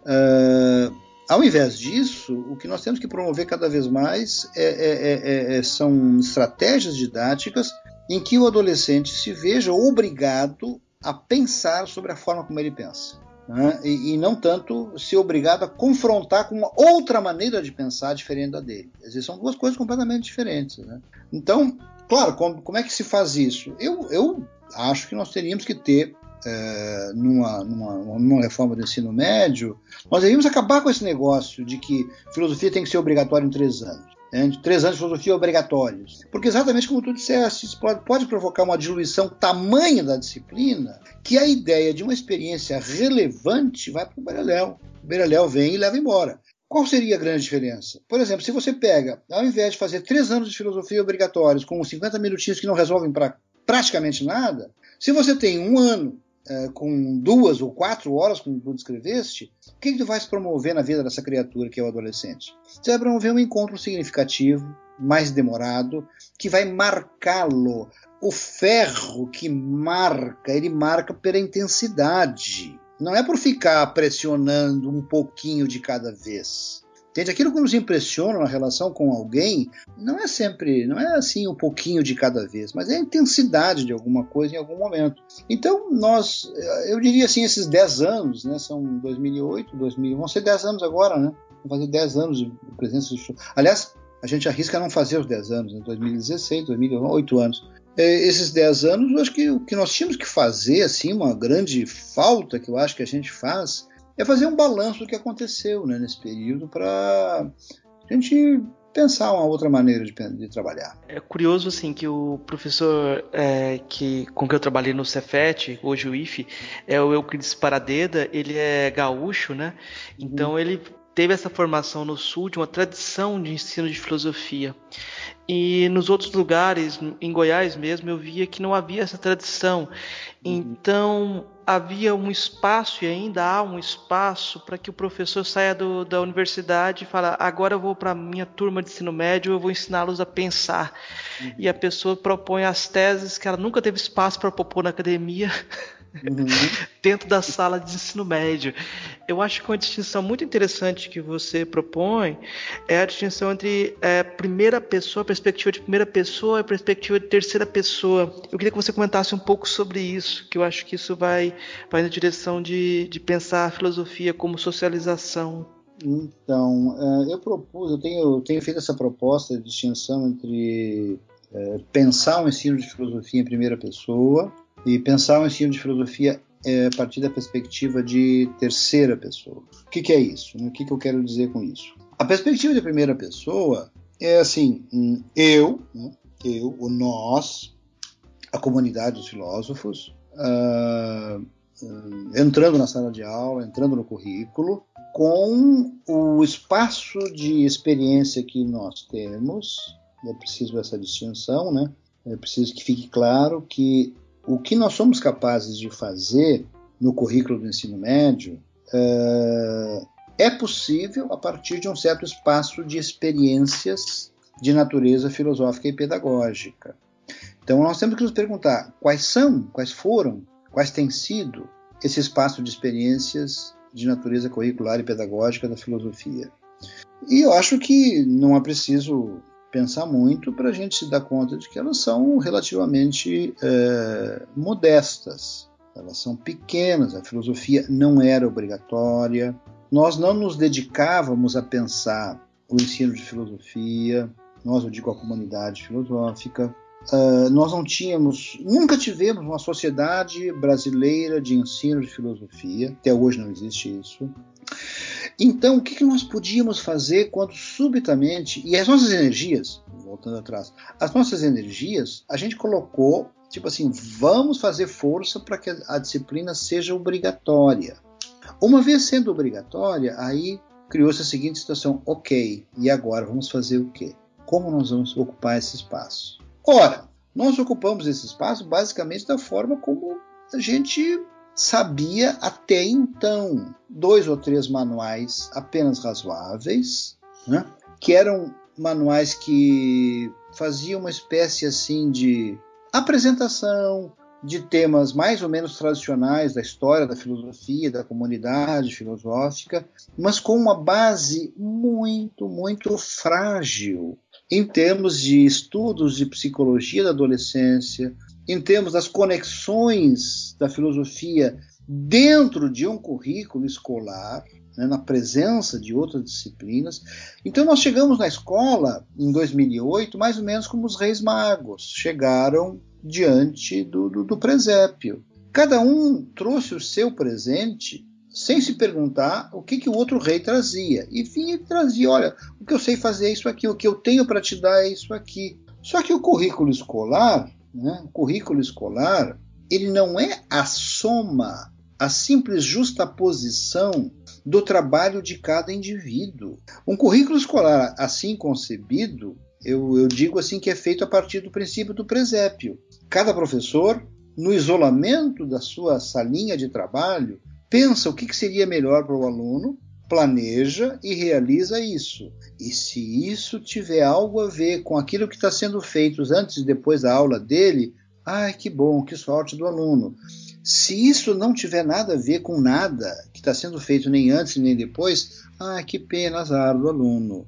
Uh, ao invés disso, o que nós temos que promover cada vez mais é, é, é, é são estratégias didáticas em que o adolescente se veja obrigado a pensar sobre a forma como ele pensa. Né? e, e, não tanto ser obrigado a confrontar com uma outra maneira de pensar diferente da dele. Quer são duas coisas completamente diferentes. Né? Então, claro, como, como, é que se faz isso? Eu, eu acho que nós teríamos que ter é, numa, numa, numa, reforma do ensino médio, nós deveríamos acabar com esse negócio de que filosofia tem que ser obrigatória em três anos. Né? Três anos de filosofia obrigatórios. Porque exatamente como tu disseste, isso pode, pode provocar uma diluição tamanha da disciplina que a ideia de uma experiência relevante vai para o Beleléu. O Beleléu vem e leva embora. Qual seria a grande diferença? Por exemplo, se você pega, ao invés de fazer três anos de filosofia obrigatórios com 50 minutinhos que não resolvem pra, praticamente nada, se você tem um ano é, com duas ou quatro horas, como tu descreveste, o que, que tu vais promover na vida dessa criatura que é o adolescente? Você vai promover um encontro significativo, mais demorado, que vai marcá-lo. O ferro que marca, ele marca pela intensidade. Não é por ficar pressionando um pouquinho de cada vez. Entende? Aquilo que nos impressiona na relação com alguém não é sempre, não é assim um pouquinho de cada vez, mas é a intensidade de alguma coisa em algum momento. Então, nós, eu diria assim, esses 10 anos, né, são 2008, 2000, vão ser 10 anos agora, né? Vão fazer 10 anos de presença de Aliás, a gente arrisca não fazer os 10 anos, né? 2016, 2008 anos. É, esses 10 anos, eu acho que o que nós tínhamos que fazer, assim, uma grande falta que eu acho que a gente faz, é fazer um balanço do que aconteceu né, nesse período para a gente pensar uma outra maneira de, de, trabalhar. É curioso assim que o professor é, que com que eu trabalhei no Cefet, hoje o IFE, é o Euclides Paradeda, ele é gaúcho, né? Então uhum. ele teve essa formação no sul de uma tradição de ensino de filosofia. E nos outros lugares, em Goiás mesmo, eu via que não havia essa tradição. Uhum. Então havia um espaço e ainda há um espaço para que o professor saia do, da universidade e fale: agora eu vou para a minha turma de ensino médio, eu vou ensiná-los a pensar. Uhum. E a pessoa propõe as teses que ela nunca teve espaço para propor na academia. *laughs* Uhum. *laughs* dentro da sala de ensino médio. Eu acho que uma distinção muito interessante que você propõe é a distinção entre é, primeira pessoa, perspectiva de primeira pessoa e perspectiva de terceira pessoa. Eu queria que você comentasse um pouco sobre isso, que eu acho que isso vai, vai na direção de, de pensar a filosofia como socialização. Então, é, eu propus, eu tenho, eu tenho feito essa proposta de distinção entre é, pensar o ensino de filosofia em primeira pessoa e pensar o ensino de filosofia é, a partir da perspectiva de terceira pessoa. O que, que é isso? O que, que eu quero dizer com isso? A perspectiva de primeira pessoa é assim: eu, né, eu, o nós, a comunidade dos filósofos, uh, entrando na sala de aula, entrando no currículo, com o espaço de experiência que nós temos. É preciso essa distinção, né? É preciso que fique claro que o que nós somos capazes de fazer no currículo do ensino médio é, é possível a partir de um certo espaço de experiências de natureza filosófica e pedagógica. Então nós temos que nos perguntar quais são, quais foram, quais têm sido esse espaço de experiências de natureza curricular e pedagógica da filosofia. E eu acho que não é preciso pensar muito para a gente se dar conta de que elas são relativamente é, modestas. Elas são pequenas, a filosofia não era obrigatória. Nós não nos dedicávamos a pensar o ensino de filosofia, nós, eu digo a comunidade filosófica. Uh, nós não tínhamos, nunca tivemos uma sociedade brasileira de ensino de filosofia, até hoje não existe isso. Então, o que, que nós podíamos fazer quando subitamente, e as nossas energias, voltando atrás, as nossas energias, a gente colocou, tipo assim, vamos fazer força para que a disciplina seja obrigatória. Uma vez sendo obrigatória, aí criou-se a seguinte situação: ok, e agora vamos fazer o quê? Como nós vamos ocupar esse espaço? Ora, nós ocupamos esse espaço basicamente da forma como a gente sabia até então dois ou três manuais apenas razoáveis, né? que eram manuais que faziam uma espécie assim de apresentação de temas mais ou menos tradicionais da história da filosofia, da comunidade filosófica, mas com uma base muito, muito frágil em termos de estudos de psicologia da adolescência, em termos das conexões da filosofia dentro de um currículo escolar, né, na presença de outras disciplinas. Então nós chegamos na escola em 2008 mais ou menos como os reis magos chegaram diante do, do, do presépio. Cada um trouxe o seu presente sem se perguntar o que, que o outro rei trazia. E vinha e trazia, olha, o que eu sei fazer é isso aqui, o que eu tenho para te dar é isso aqui. Só que o currículo escolar, né, o currículo escolar, ele não é a soma, a simples justaposição do trabalho de cada indivíduo. Um currículo escolar assim concebido, eu, eu digo assim que é feito a partir do princípio do presépio. Cada professor, no isolamento da sua salinha de trabalho, pensa o que seria melhor para o aluno, planeja e realiza isso. E se isso tiver algo a ver com aquilo que está sendo feito antes e depois da aula dele, ai que bom, que sorte do aluno. Se isso não tiver nada a ver com nada que está sendo feito nem antes nem depois, ah, que pena, azar do aluno.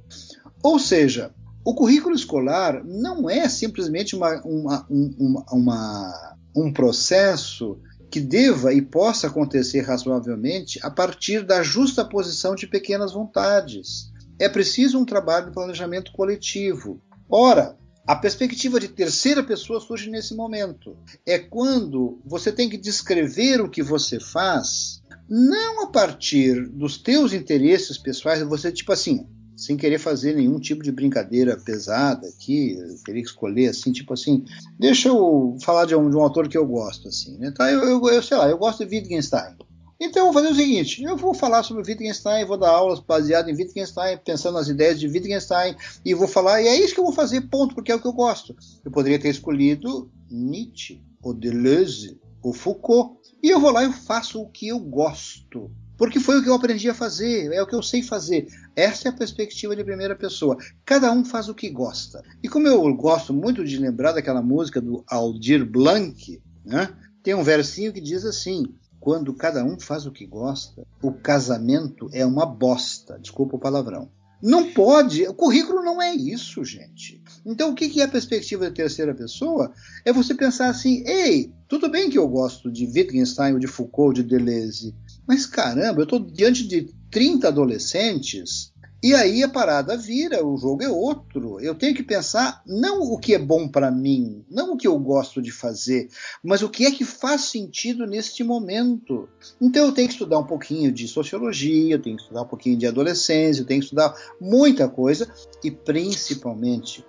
Ou seja, o currículo escolar não é simplesmente uma, uma, uma, uma, um processo que deva e possa acontecer razoavelmente a partir da justa posição de pequenas vontades. É preciso um trabalho de planejamento coletivo. Ora, a perspectiva de terceira pessoa surge nesse momento. É quando você tem que descrever o que você faz, não a partir dos teus interesses pessoais, você tipo assim, sem querer fazer nenhum tipo de brincadeira pesada aqui, eu queria escolher assim, tipo assim, deixa eu falar de um, de um autor que eu gosto, assim, né? Tá, eu, eu, eu sei lá, eu gosto de Wittgenstein. Então eu vou fazer o seguinte: eu vou falar sobre Wittgenstein, vou dar aulas baseadas em Wittgenstein, pensando nas ideias de Wittgenstein, e vou falar, e é isso que eu vou fazer, ponto, porque é o que eu gosto. Eu poderia ter escolhido Nietzsche, ou Deleuze, ou Foucault, e eu vou lá e faço o que eu gosto. Porque foi o que eu aprendi a fazer, é o que eu sei fazer. Essa é a perspectiva de primeira pessoa. Cada um faz o que gosta. E como eu gosto muito de lembrar daquela música do Aldir Blanc, né, tem um versinho que diz assim: quando cada um faz o que gosta, o casamento é uma bosta. Desculpa o palavrão. Não pode, o currículo não é isso, gente. Então, o que é a perspectiva da terceira pessoa? É você pensar assim: ei, tudo bem que eu gosto de Wittgenstein, ou de Foucault, de Deleuze, mas caramba, eu estou diante de 30 adolescentes e aí a parada vira, o jogo é outro. Eu tenho que pensar não o que é bom para mim, não o que eu gosto de fazer, mas o que é que faz sentido neste momento. Então eu tenho que estudar um pouquinho de sociologia, eu tenho que estudar um pouquinho de adolescência, eu tenho que estudar muita coisa e principalmente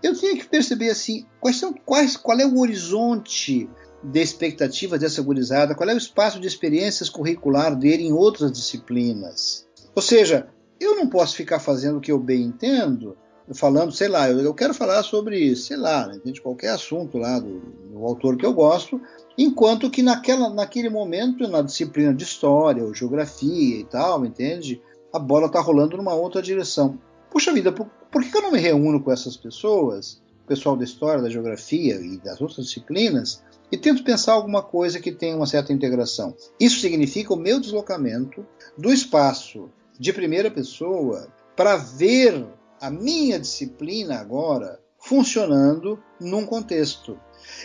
eu tenho que perceber assim, quais são quais, qual é o horizonte de expectativas dessa gurizada, qual é o espaço de experiências curricular dele em outras disciplinas. Ou seja, eu não posso ficar fazendo o que eu bem entendo, falando, sei lá, eu, quero falar sobre, sei lá, né, de qualquer assunto lá do, do, autor que eu gosto, enquanto que naquela, naquele momento, na disciplina de história ou geografia e tal, entende? A bola está rolando numa outra direção. Puxa vida, por, por que eu não me reúno com essas pessoas, pessoal da história, da geografia e das outras disciplinas, e tento pensar alguma coisa que tenha uma certa integração? Isso significa o meu deslocamento do espaço de primeira pessoa para ver a minha disciplina agora funcionando num contexto.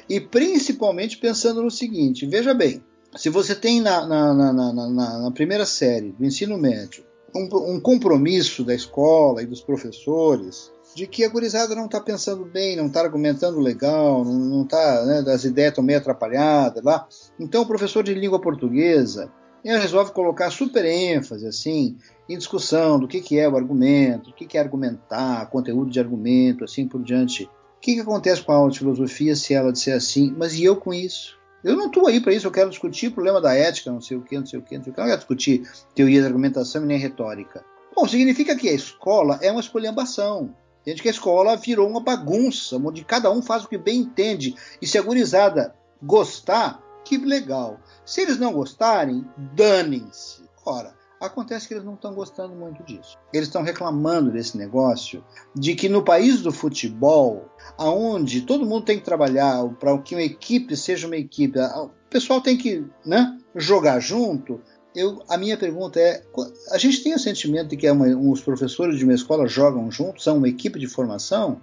E principalmente pensando no seguinte: veja bem, se você tem na, na, na, na primeira série do ensino médio um, um, compromisso da escola e dos professores de que a gurizada não está pensando bem, não está argumentando legal, não está, né, as ideias estão meio atrapalhadas lá. Então o professor de língua portuguesa resolve colocar super ênfase assim em discussão do que, que é o argumento, o que, que é argumentar, conteúdo de argumento, assim por diante. O que, que acontece com a aula de filosofia se ela disser assim, mas e eu com isso? Eu não estou aí para isso, eu quero discutir o problema da ética, não sei o que, não sei o que, não sei o que. Eu não quero discutir teoria da argumentação e nem retórica. Bom, significa que a escola é uma escolhambação. Entende que a escola virou uma bagunça, onde cada um faz o que bem entende. E se a gurizada gostar, que legal. Se eles não gostarem, danem-se. Ora, acontece que eles não estão gostando muito disso. Eles estão reclamando desse negócio de que no país do futebol, aonde todo mundo tem que trabalhar para que uma equipe seja uma equipe, o pessoal tem que né, jogar junto. Eu, a minha pergunta é: a gente tem o sentimento de que é uma, os professores de uma escola jogam juntos, são uma equipe de formação?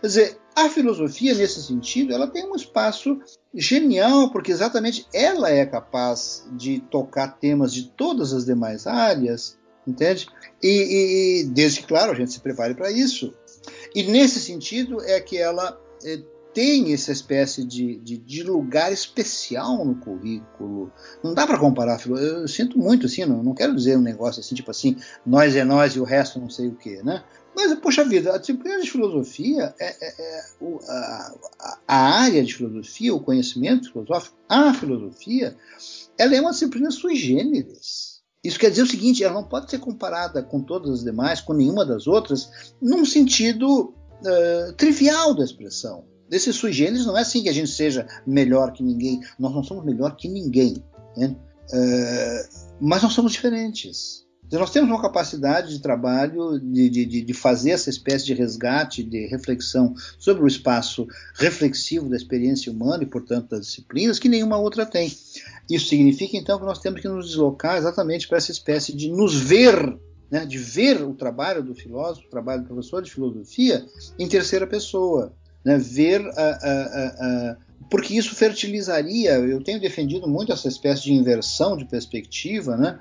Quer dizer, A filosofia, nesse sentido, ela tem um espaço genial, porque exatamente ela é capaz de tocar temas de todas as demais áreas, entende? E, e desde que, claro, a gente se prepare para isso. E nesse sentido é que ela é, tem essa espécie de, de, de, lugar especial no currículo. Não dá para comparar. Eu sinto muito assim, não, não quero dizer um negócio assim, tipo assim, nós é nós e o resto não sei o que, né? Mas, poxa vida, a disciplina de filosofia, é, é, é a, a, área de filosofia, o conhecimento filosófico, a filosofia, ela é uma disciplina sui generis. Isso quer dizer o seguinte, ela não pode ser comparada com todas as demais, com nenhuma das outras, num sentido uh, trivial da expressão. Desse sui generis não é assim que a gente seja melhor que ninguém, nós não somos melhor que ninguém, né? uh, mas nós somos diferentes. Então, nós temos uma capacidade de trabalho de, de, de, fazer essa espécie de resgate, de reflexão sobre o espaço reflexivo da experiência humana e, portanto, das disciplinas, que nenhuma outra tem. Isso significa, então, que nós temos que nos deslocar exatamente para essa espécie de nos ver, né, de ver o trabalho do filósofo, o trabalho do professor de filosofia, em terceira pessoa. Né, ver a, a, a porque isso fertilizaria, eu tenho defendido muito essa espécie de inversão de perspectiva, né?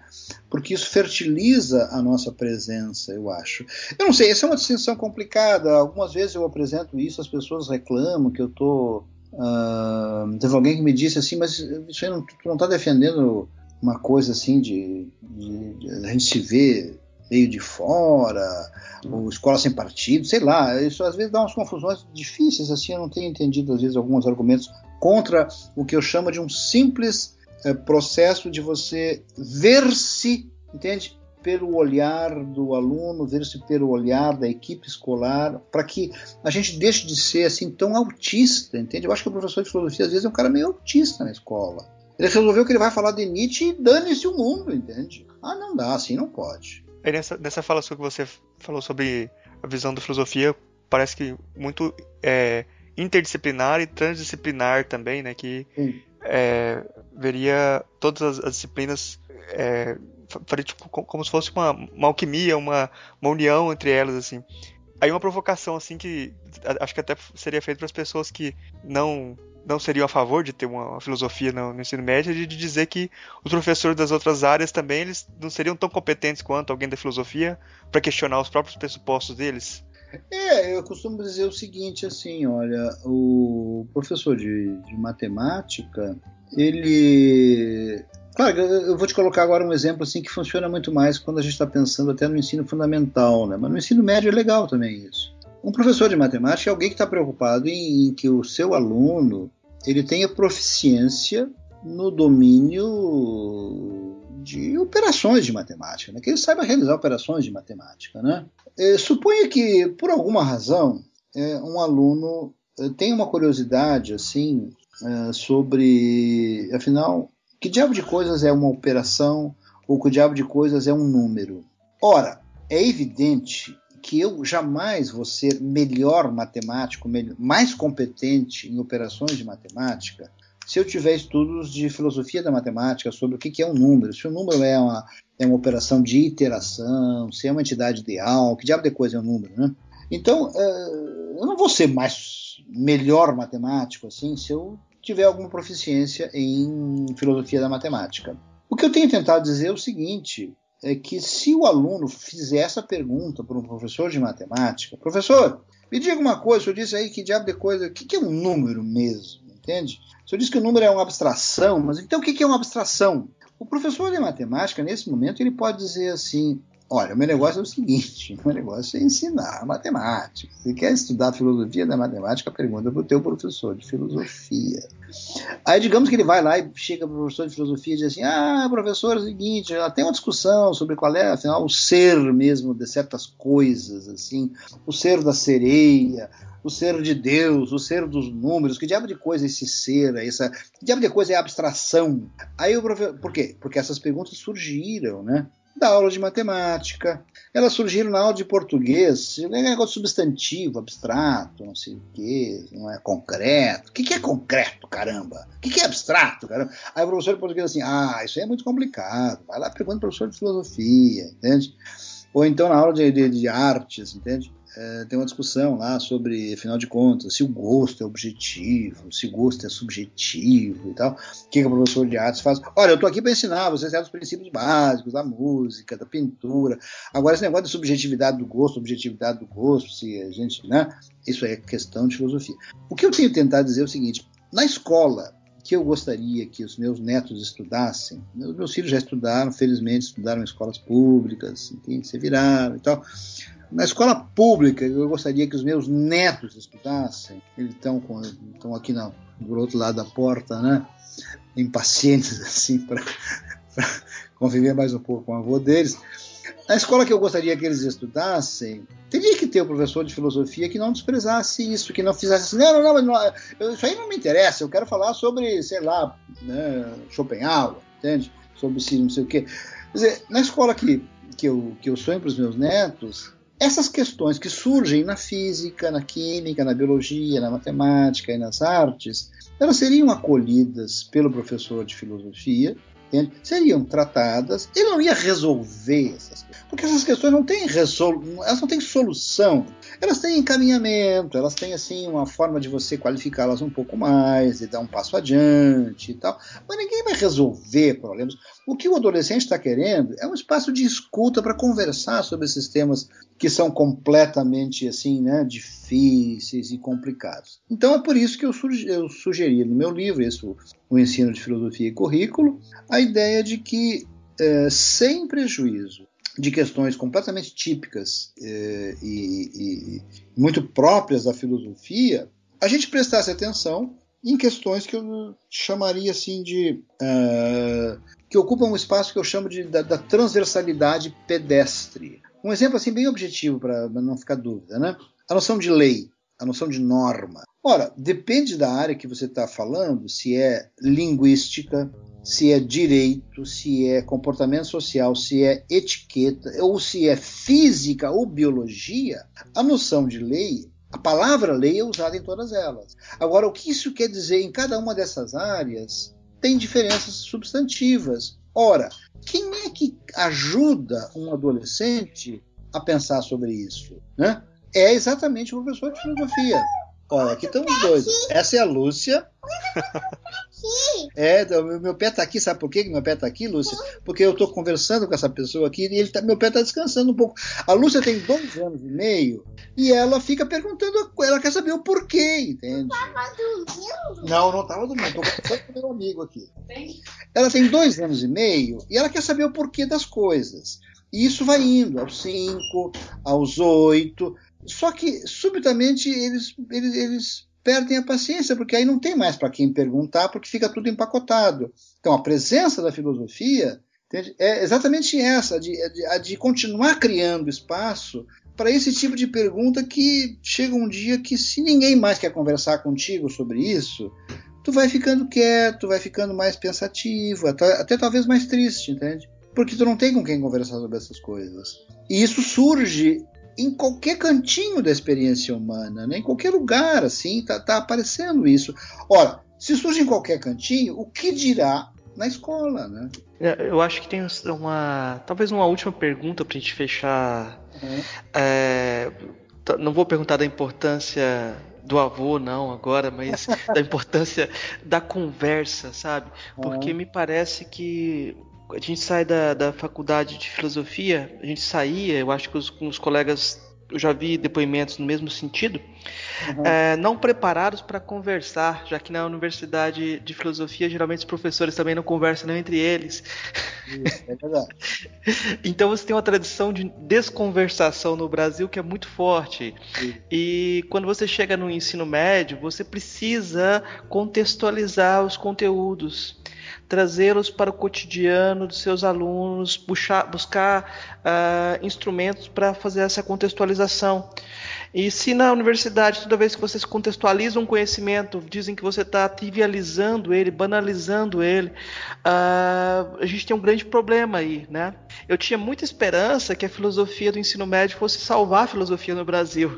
porque isso fertiliza a nossa presença, eu acho. Eu não sei, essa é uma distinção complicada, algumas vezes eu apresento isso, as pessoas reclamam que eu estou. Uh, teve alguém que me disse assim, mas isso aí não está defendendo uma coisa assim de, de, de a gente se ver meio de fora, ou escola sem partido, sei lá. Isso às vezes dá umas confusões difíceis, assim, eu não tenho entendido às vezes alguns argumentos contra o que eu chamo de um simples é, processo de você ver-se, entende? Pelo olhar do aluno, ver-se pelo olhar da equipe escolar, para que a gente deixe de ser assim tão autista, entende? Eu acho que o professor de filosofia às vezes é um cara meio autista na escola. Ele resolveu que ele vai falar de Nietzsche e dane-se o mundo, entende? Ah, não dá, assim não pode. Aí nessa, nessa fala sua que você falou sobre a visão da filosofia, parece que muito é, interdisciplinar e transdisciplinar também, né? Que é, veria todas as, as disciplinas é, faria, tipo, como se fosse uma, uma alquimia, uma, uma união entre elas, assim. Aí uma provocação assim que acho que até seria feita para as pessoas que não não seriam a favor de ter uma filosofia no, no ensino médio de, de, dizer que os professores das outras áreas também eles não seriam tão competentes quanto alguém da filosofia para questionar os próprios pressupostos deles. É, eu costumo dizer o seguinte, assim, olha, o professor de, de matemática, ele Claro, eu vou te colocar agora um exemplo assim que funciona muito mais quando a gente está pensando até no ensino fundamental, né? Mas no ensino médio é legal também isso. Um professor de matemática é alguém que está preocupado em, em, que o seu aluno ele tenha proficiência no domínio de operações de matemática, né? que ele saiba realizar operações de matemática. Né? É, suponha que, por alguma razão, é, um aluno é, tem uma curiosidade assim sobre, afinal, que diabo de coisas é uma operação ou que diabo de coisas é um número. Ora, é evidente que eu jamais vou ser melhor matemático, mais competente em operações de matemática, se eu tiver estudos de filosofia da matemática sobre o que é um número, se o número é uma, é uma operação de iteração, se é uma entidade ideal, que diabo de coisa é um número, né? Então, uh, eu não vou ser mais melhor matemático assim se eu tiver alguma proficiência em filosofia da matemática. O que eu tenho tentado dizer é o seguinte: é que se o aluno fizer essa pergunta para um professor de matemática, professor, me diga uma coisa, o senhor disse aí que diabo de coisa, o que é um número mesmo, entende? O senhor disse que o número é uma abstração, mas então o que é uma abstração? O professor de matemática, nesse momento, ele pode dizer assim, Olha, o meu negócio é o seguinte: *laughs* o meu negócio é ensinar matemática. Se quer estudar filosofia da matemática, pergunta para o teu professor de filosofia. Aí, digamos que ele vai lá e chega para o professor de filosofia e diz assim: Ah, professor, é o seguinte, tem uma discussão sobre qual é, afinal, o ser mesmo de certas coisas, assim, o ser da sereia, o ser de Deus, o ser dos números, que diabo de coisa é esse ser, essa, que diabo de coisa é abstração? Aí o professor, por quê? Porque essas perguntas surgiram, né? Da aula de matemática. Elas surgiram na aula de português, é negócio substantivo, abstrato, não sei o quê, não é concreto. O que, é concreto, caramba? O que, é abstrato, caramba? Aí o professor de português assim, ah, isso aí é muito complicado. Vai lá pergunta o professor de filosofia, entende? Ou então na aula de, de, de artes, entende? É, tem uma discussão lá sobre, afinal de contas, se o gosto é objetivo, se o gosto é subjetivo e tal. O que, que o professor de artes faz? Olha, eu estou aqui para ensinar vocês certos princípios básicos da música, da pintura. Agora, esse negócio de subjetividade do gosto, objetividade do gosto, se a gente, né? Isso é questão de filosofia. O que eu tenho tentado dizer é o seguinte: na escola, que eu gostaria que os meus netos estudassem. Os meus filhos já estudaram, felizmente estudaram em escolas públicas, enfim, se viraram e tal. Na escola pública, eu gostaria que os meus netos estudassem. Eles estão, estão aqui na, do outro lado da porta, né? Impacientes, *laughs* assim, para conviver mais um pouco com o avô deles. Na escola que eu gostaria que eles estudassem, teria ter professor de filosofia que não desprezasse isso, que não fizesse assim, não, não, não, isso aí não me interessa, eu quero falar sobre, sei lá, né, Schopenhauer, entende? Sobre si, não sei o quê. Quer dizer, na escola que, que, eu, que eu sonho para os meus netos, essas questões que surgem na física, na química, na biologia, na matemática e nas artes, elas seriam acolhidas pelo professor de filosofia seriam tratadas. Ele não ia resolver essas questões, porque essas questões não têm resol... elas não têm solução. Elas têm encaminhamento, elas têm assim uma forma de você qualificá-las um pouco mais e dar um passo adiante e tal. Mas ninguém vai resolver problemas. O que o adolescente está querendo é um espaço de escuta para conversar sobre esses temas que são completamente assim, né, difíceis e complicados. Então é por isso que eu, suge eu sugeri no meu livro, o ensino de filosofia e currículo, a ideia de que é, sem prejuízo de questões completamente típicas é, e, e, muito próprias da filosofia, a gente prestasse atenção em questões que eu chamaria assim de uh, que ocupam um espaço que eu chamo de da, da transversalidade pedestre. Um exemplo assim bem objetivo para não ficar dúvida, né? A noção de lei, a noção de norma. Ora, depende da área que você está falando, se é linguística, se é direito, se é comportamento social, se é etiqueta, ou se é física ou biologia, a noção de lei, a palavra lei é usada em todas elas. Agora, o que isso quer dizer em cada uma dessas áreas tem diferenças substantivas. Ora, quem é que ajuda um adolescente a pensar sobre isso? Né? É exatamente o professor de filosofia. Olha, aqui estão os dois. Essa é a Lúcia. É, então, meu pé está aqui, sabe por quê que meu pé está aqui, Lúcia? Porque eu estou conversando com essa pessoa aqui e ele tá, meu pé está descansando um pouco. A Lúcia tem dois anos e meio e ela fica perguntando, ela quer saber o porquê, entende? Tava dormindo? Não, não estava dormindo, estou conversando com meu amigo aqui. Ela tem dois anos e meio e ela quer saber o porquê das coisas. E isso vai indo aos cinco, aos oito. Só que, subitamente, eles, eles, eles perdem a paciência, porque aí não tem mais para quem perguntar, porque fica tudo empacotado. Então, a presença da filosofia entende? é exatamente essa, de, de, de continuar criando espaço para esse tipo de pergunta que chega um dia que, se ninguém mais quer conversar contigo sobre isso, tu vai ficando quieto, vai ficando mais pensativo, até, até talvez mais triste, entende? Porque tu não tem com quem conversar sobre essas coisas. E isso surge em qualquer cantinho da experiência humana, né? em qualquer lugar, assim, tá, tá aparecendo isso. Ora, se surge em qualquer cantinho, o que dirá na escola, né? É, eu acho que tem uma, talvez uma última pergunta para a gente fechar. Uhum. É, não vou perguntar da importância do avô, não, agora, mas *laughs* da importância da conversa, sabe? Porque uhum. me parece que a gente sai da, da faculdade de filosofia, a gente saía, eu acho que os, os colegas, eu já vi depoimentos no mesmo sentido, uhum. é, não preparados para conversar, já que na universidade de filosofia geralmente os professores também não conversam nem entre eles. Isso, é verdade. *laughs* então você tem uma tradição de desconversação no Brasil que é muito forte. E quando você chega no ensino médio, você precisa contextualizar os conteúdos trazê-los para o cotidiano dos seus alunos, buscar, buscar uh, instrumentos para fazer essa contextualização. E se na universidade, toda vez que vocês contextualizam um conhecimento, dizem que você está trivializando ele, banalizando ele, uh, a gente tem um grande problema aí, né? Eu tinha muita esperança que a filosofia do ensino médio fosse salvar a filosofia no Brasil.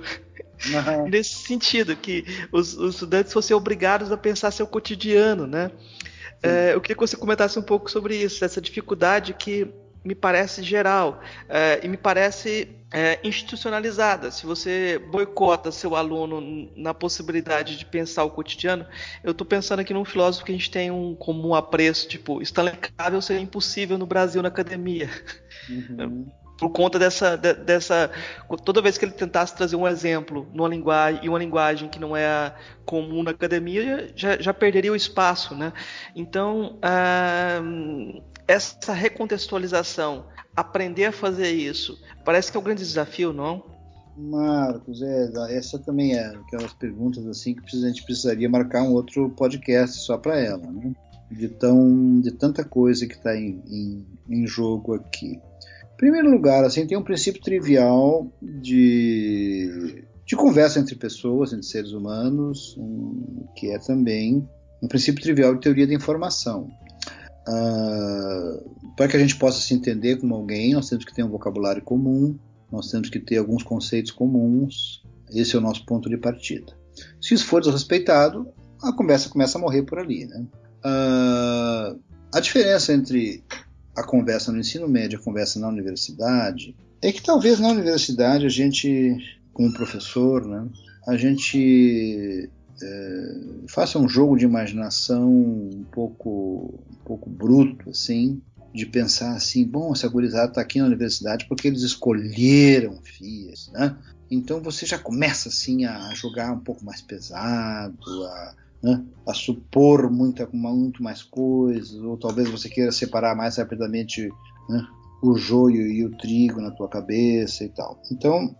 Uhum. *laughs* Nesse sentido, que os, os, estudantes fossem obrigados a pensar seu cotidiano, né? É, eu queria que você comentasse um pouco sobre isso, essa dificuldade que me parece geral é, e me parece é, institucionalizada. Se você boicota seu aluno na possibilidade de pensar o cotidiano, eu estou pensando aqui num filósofo que a gente tem um comum apreço, tipo, Stanley Cavell seria impossível no Brasil na academia. Uhum. *laughs* Por conta dessa, dessa. Toda vez que ele tentasse trazer um exemplo numa linguagem e uma linguagem que não é comum na academia, já, já perderia o espaço. Né? Então, ah, essa recontextualização, aprender a fazer isso, parece que é um grande desafio, não? Marcos, é, essa também é aquelas perguntas assim que a gente precisaria marcar um outro podcast só para ela, né? De, tão, de tanta coisa que está em, em, em, jogo aqui. Primeiro lugar, assim, tem um princípio trivial de, de conversa entre pessoas, entre seres humanos, um, que é também um princípio trivial de teoria da informação. Uh, para que a gente possa se entender como alguém, nós temos que ter um vocabulário comum, nós temos que ter alguns conceitos comuns. Esse é o nosso ponto de partida. Se isso for desrespeitado, a conversa começa a morrer por ali. Né? Uh, a diferença entre a conversa no ensino médio a conversa na universidade é que talvez na universidade a gente, como professor, né, a gente é, faça um jogo de imaginação um pouco, um pouco bruto, assim, de pensar assim, bom, essa gurizada está aqui na universidade porque eles escolheram FIAs, né? Então você já começa assim a jogar um pouco mais pesado, a, né, a supor muita, muito mais coisas, ou talvez você queira separar mais rapidamente né, o joio e o trigo na tua cabeça e tal. Então,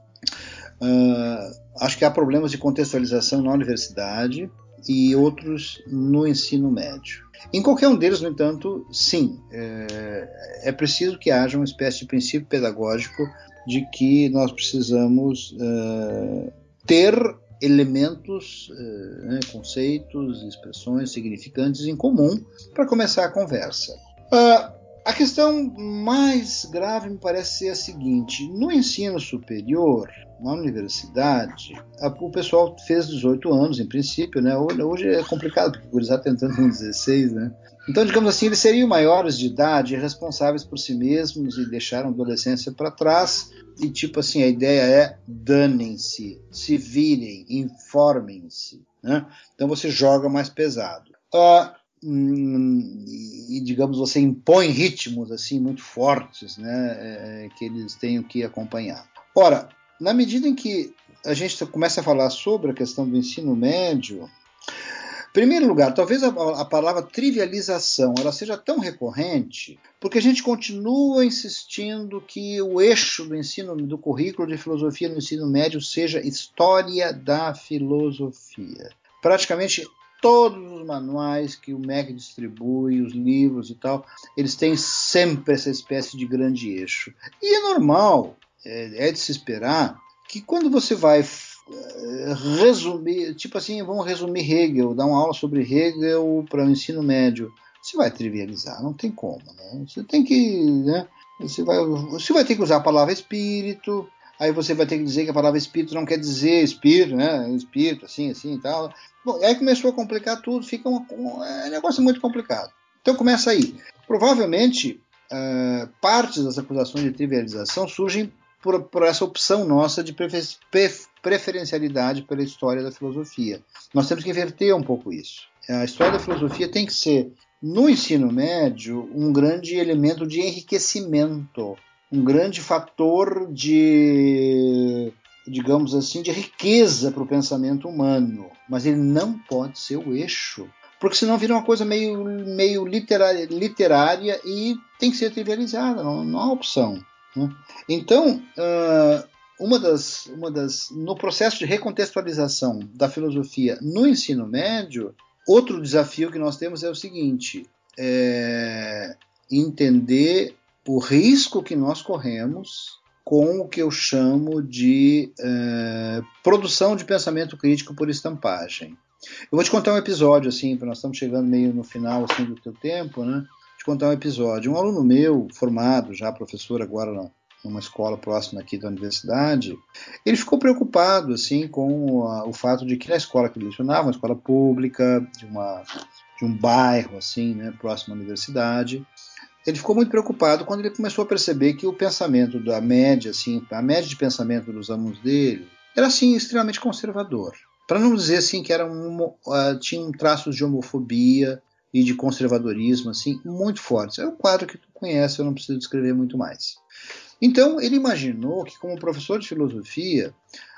Uh, acho que há problemas de contextualização na universidade e outros no ensino médio. Em qualquer um deles, no entanto, sim, é, é preciso que haja uma espécie de princípio pedagógico de que nós precisamos uh, ter elementos, uh, né, conceitos, expressões significantes em comum para começar a conversa. Uh, a questão mais grave me parece ser a seguinte: no ensino superior, na universidade, a, o pessoal fez 18 anos, em princípio, né? Hoje, é complicado, porque o gurizada está entrando com 16, né? Então, digamos assim, eles seriam maiores de idade, responsáveis por si mesmos e deixaram a adolescência para trás. E, tipo assim, a ideia é danem-se, se virem, informem-se. Né? Então, você joga mais pesado. Uh, e digamos você impõe ritmos assim muito fortes né é, é, que eles tenham que acompanhar. Ora na medida em que a gente começa a falar sobre a questão do ensino médio em primeiro lugar talvez a, a palavra trivialização ela seja tão recorrente porque a gente continua insistindo que o eixo do ensino do currículo de filosofia no ensino médio seja história da filosofia. Praticamente todos os manuais que o MEC distribui, os livros e tal, eles têm sempre essa espécie de grande eixo. E é normal, é, é de se esperar, que quando você vai é, resumir, tipo assim, vamos resumir Hegel, dar uma aula sobre Hegel para o ensino médio, você vai trivializar, não tem como, né? Você tem que, né? Você vai, você vai ter que usar a palavra espírito, aí você vai ter que dizer que a palavra espírito não quer dizer espírito, né? Espírito, assim, assim e tal. Bom, aí começou a complicar tudo, fica um, um, é um negócio muito complicado. Então começa aí. Provavelmente, uh, partes das acusações de trivialização surgem por, por essa opção nossa de prefer, preferencialidade pela história da filosofia. Nós temos que inverter um pouco isso. A história da filosofia tem que ser, no ensino médio, um grande elemento de enriquecimento, um grande fator de digamos assim, de riqueza para o pensamento humano, mas ele não pode ser o eixo, porque senão vira uma coisa meio, meio literária, literária e tem que ser trivializada, não, não há opção. Né? Então, uh, uma das, uma das, no processo de recontextualização da filosofia no ensino médio, outro desafio que nós temos é o seguinte: é entender o risco que nós corremos com o que eu chamo de uh, produção de pensamento crítico por estampagem. Eu vou te contar um episódio, assim, nós estamos chegando meio no final assim, do teu tempo, né? Te contar um episódio. Um aluno meu, formado, já professor agora numa escola próxima aqui da universidade, ele ficou preocupado, assim, com a, o fato de que na escola que ele lecionava, uma escola pública, de, uma, de um bairro, assim, né, próximo à universidade, ele ficou muito preocupado quando ele começou a perceber que o pensamento da média, assim, a média de pensamento dos alunos dele, era assim extremamente conservador. Para não dizer assim que era um, uh, tinha traços de homofobia e de conservadorismo assim muito fortes. É um quadro que tu conhece, eu não preciso descrever muito mais. Então ele imaginou que como professor de filosofia,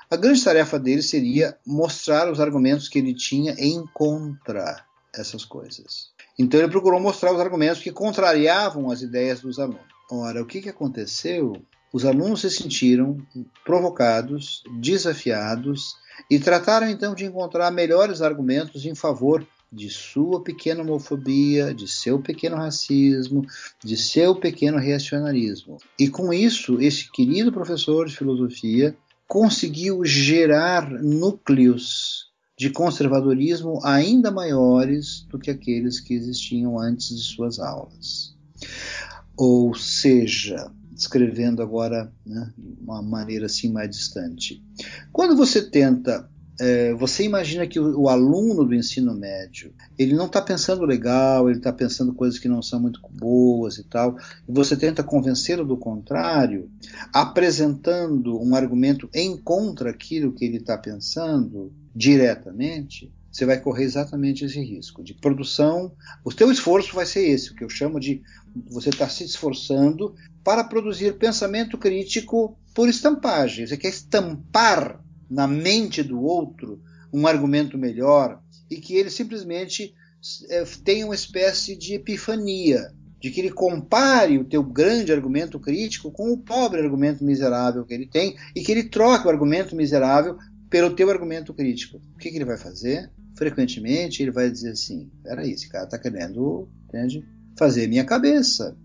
a grande tarefa dele seria mostrar os argumentos que ele tinha em contra essas coisas. Então ele procurou mostrar os argumentos que contrariavam as ideias dos alunos. Ora, o que, que aconteceu? Os alunos se sentiram provocados, desafiados e trataram então de encontrar melhores argumentos em favor de sua pequena homofobia, de seu pequeno racismo, de seu pequeno reacionarismo. E com isso, esse querido professor de filosofia conseguiu gerar núcleos de conservadorismo ainda maiores do que aqueles que existiam antes de suas aulas. Ou seja, descrevendo agora né, uma maneira assim mais distante. Quando você tenta é, você imagina que o, o, aluno do ensino médio ele não está pensando legal, ele está pensando coisas que não são muito boas e tal, e você tenta convencê-lo do contrário, apresentando um argumento em contra aquilo que ele está pensando diretamente, você vai correr exatamente esse risco de produção. O teu esforço vai ser esse, o que eu chamo de você está se esforçando para produzir pensamento crítico por estampagem. Você quer estampar na mente do outro um argumento melhor e que ele simplesmente é, tenha uma espécie de epifania, de que ele compare o teu grande argumento crítico com o pobre argumento miserável que ele tem e que ele troque o argumento miserável pelo teu argumento crítico. O que, que ele vai fazer? Frequentemente ele vai dizer assim: peraí, esse cara está querendo entende, fazer minha cabeça.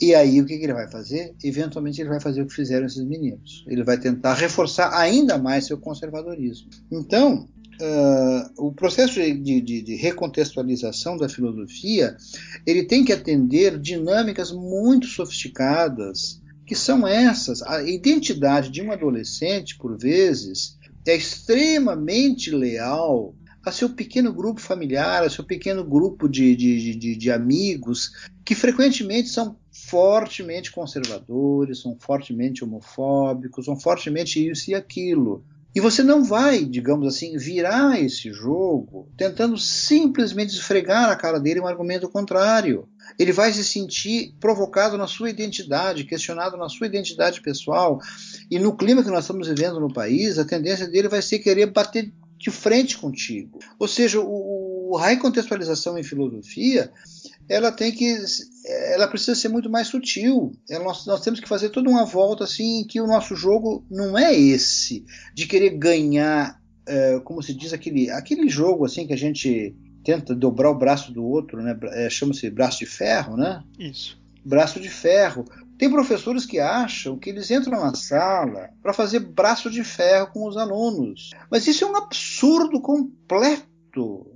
E aí o que, que, ele vai fazer? Eventualmente ele vai fazer o que fizeram esses meninos. Ele vai tentar reforçar ainda mais seu conservadorismo. Então, uh, o processo de, de, de, recontextualização da filosofia ele tem que atender dinâmicas muito sofisticadas, que são essas. A identidade de um adolescente, por vezes, é extremamente leal a seu pequeno grupo familiar, a seu pequeno grupo de, de, de, de amigos, que frequentemente são fortemente conservadores, são fortemente homofóbicos, são fortemente isso e aquilo. E você não vai, digamos assim, virar esse jogo tentando simplesmente esfregar a cara dele um argumento contrário. Ele vai se sentir provocado na sua identidade, questionado na sua identidade pessoal. E no clima que nós estamos vivendo no país, a tendência dele vai ser querer bater de frente contigo. Ou seja, o, a recontextualização em filosofia ela tem que ela precisa ser muito mais sutil. Ela, nós, nós, temos que fazer toda uma volta assim em que o nosso jogo não é esse de querer ganhar é, como se diz aquele aquele jogo assim que a gente tenta dobrar o braço do outro né? É, chama-se braço de ferro né? Isso. Braço de ferro tem professores que acham que eles entram na sala para fazer braço de ferro com os alunos. Mas isso é um absurdo completo.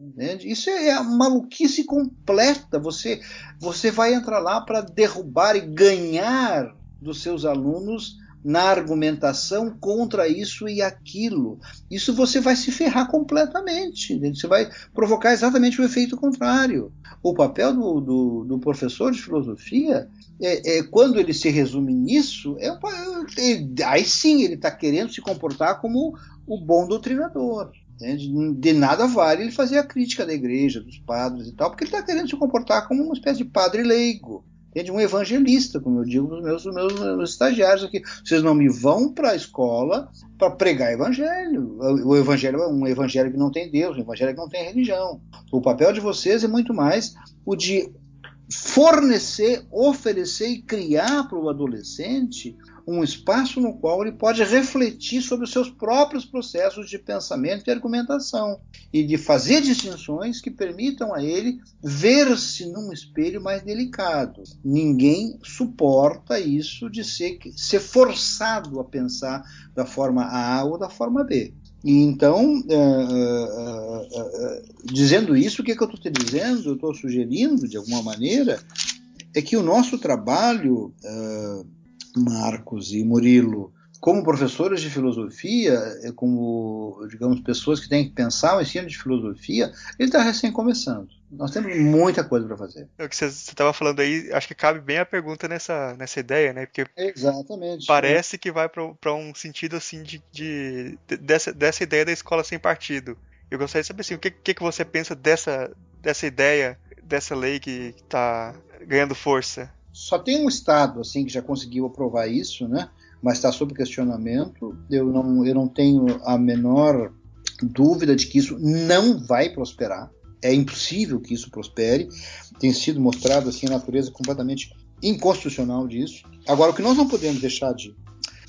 Entende? Isso é a maluquice completa. Você, você vai entrar lá para derrubar e ganhar dos seus alunos na argumentação contra isso e aquilo. Isso você vai se ferrar completamente. Você vai provocar exatamente o efeito contrário. O papel do, do, do professor de filosofia é, é, quando ele se resume nisso, é, é, aí sim ele está querendo se comportar como o bom doutrinador. De nada vale ele fazer a crítica da igreja, dos padres e tal, porque ele está querendo se comportar como uma espécie de padre leigo. Entende? Um evangelista, como eu digo nos meus, meus, meus estagiários aqui. Vocês não me vão para a escola para pregar evangelho. O evangelho é um evangelho que não tem Deus, um evangelho que não tem religião. O papel de vocês é muito mais o de fornecer, oferecer e criar para o adolescente um espaço no qual ele pode refletir sobre os seus próprios processos de pensamento e argumentação e de fazer distinções que permitam a ele ver-se num espelho mais delicado. Ninguém suporta isso de ser, ser forçado a pensar da forma A ou da forma B. E então, uh, uh, uh, dizendo isso, o que, é que eu estou te dizendo? Eu estou sugerindo, de alguma maneira, é que o nosso trabalho, Marcos e Murilo, como professores de filosofia, é como, digamos, pessoas que têm que pensar o ensino de filosofia, ele está recém começando. Nós temos muita coisa para fazer. É o que você estava falando aí, acho que cabe bem a pergunta nessa, nessa ideia, né? Porque Exatamente. Parece que vai para um sentido assim de, de, dessa, dessa ideia da escola sem partido. Eu gostaria de saber assim, o que, que, que você pensa dessa, dessa ideia, dessa lei que está ganhando força? Só tem um estado assim que já conseguiu aprovar isso, né? Mas está sob questionamento. Eu não, eu não tenho a menor dúvida de que isso não vai prosperar. É impossível que isso prospere. Tem sido mostrado assim a natureza completamente inconstitucional disso. Agora, o que nós não podemos deixar de,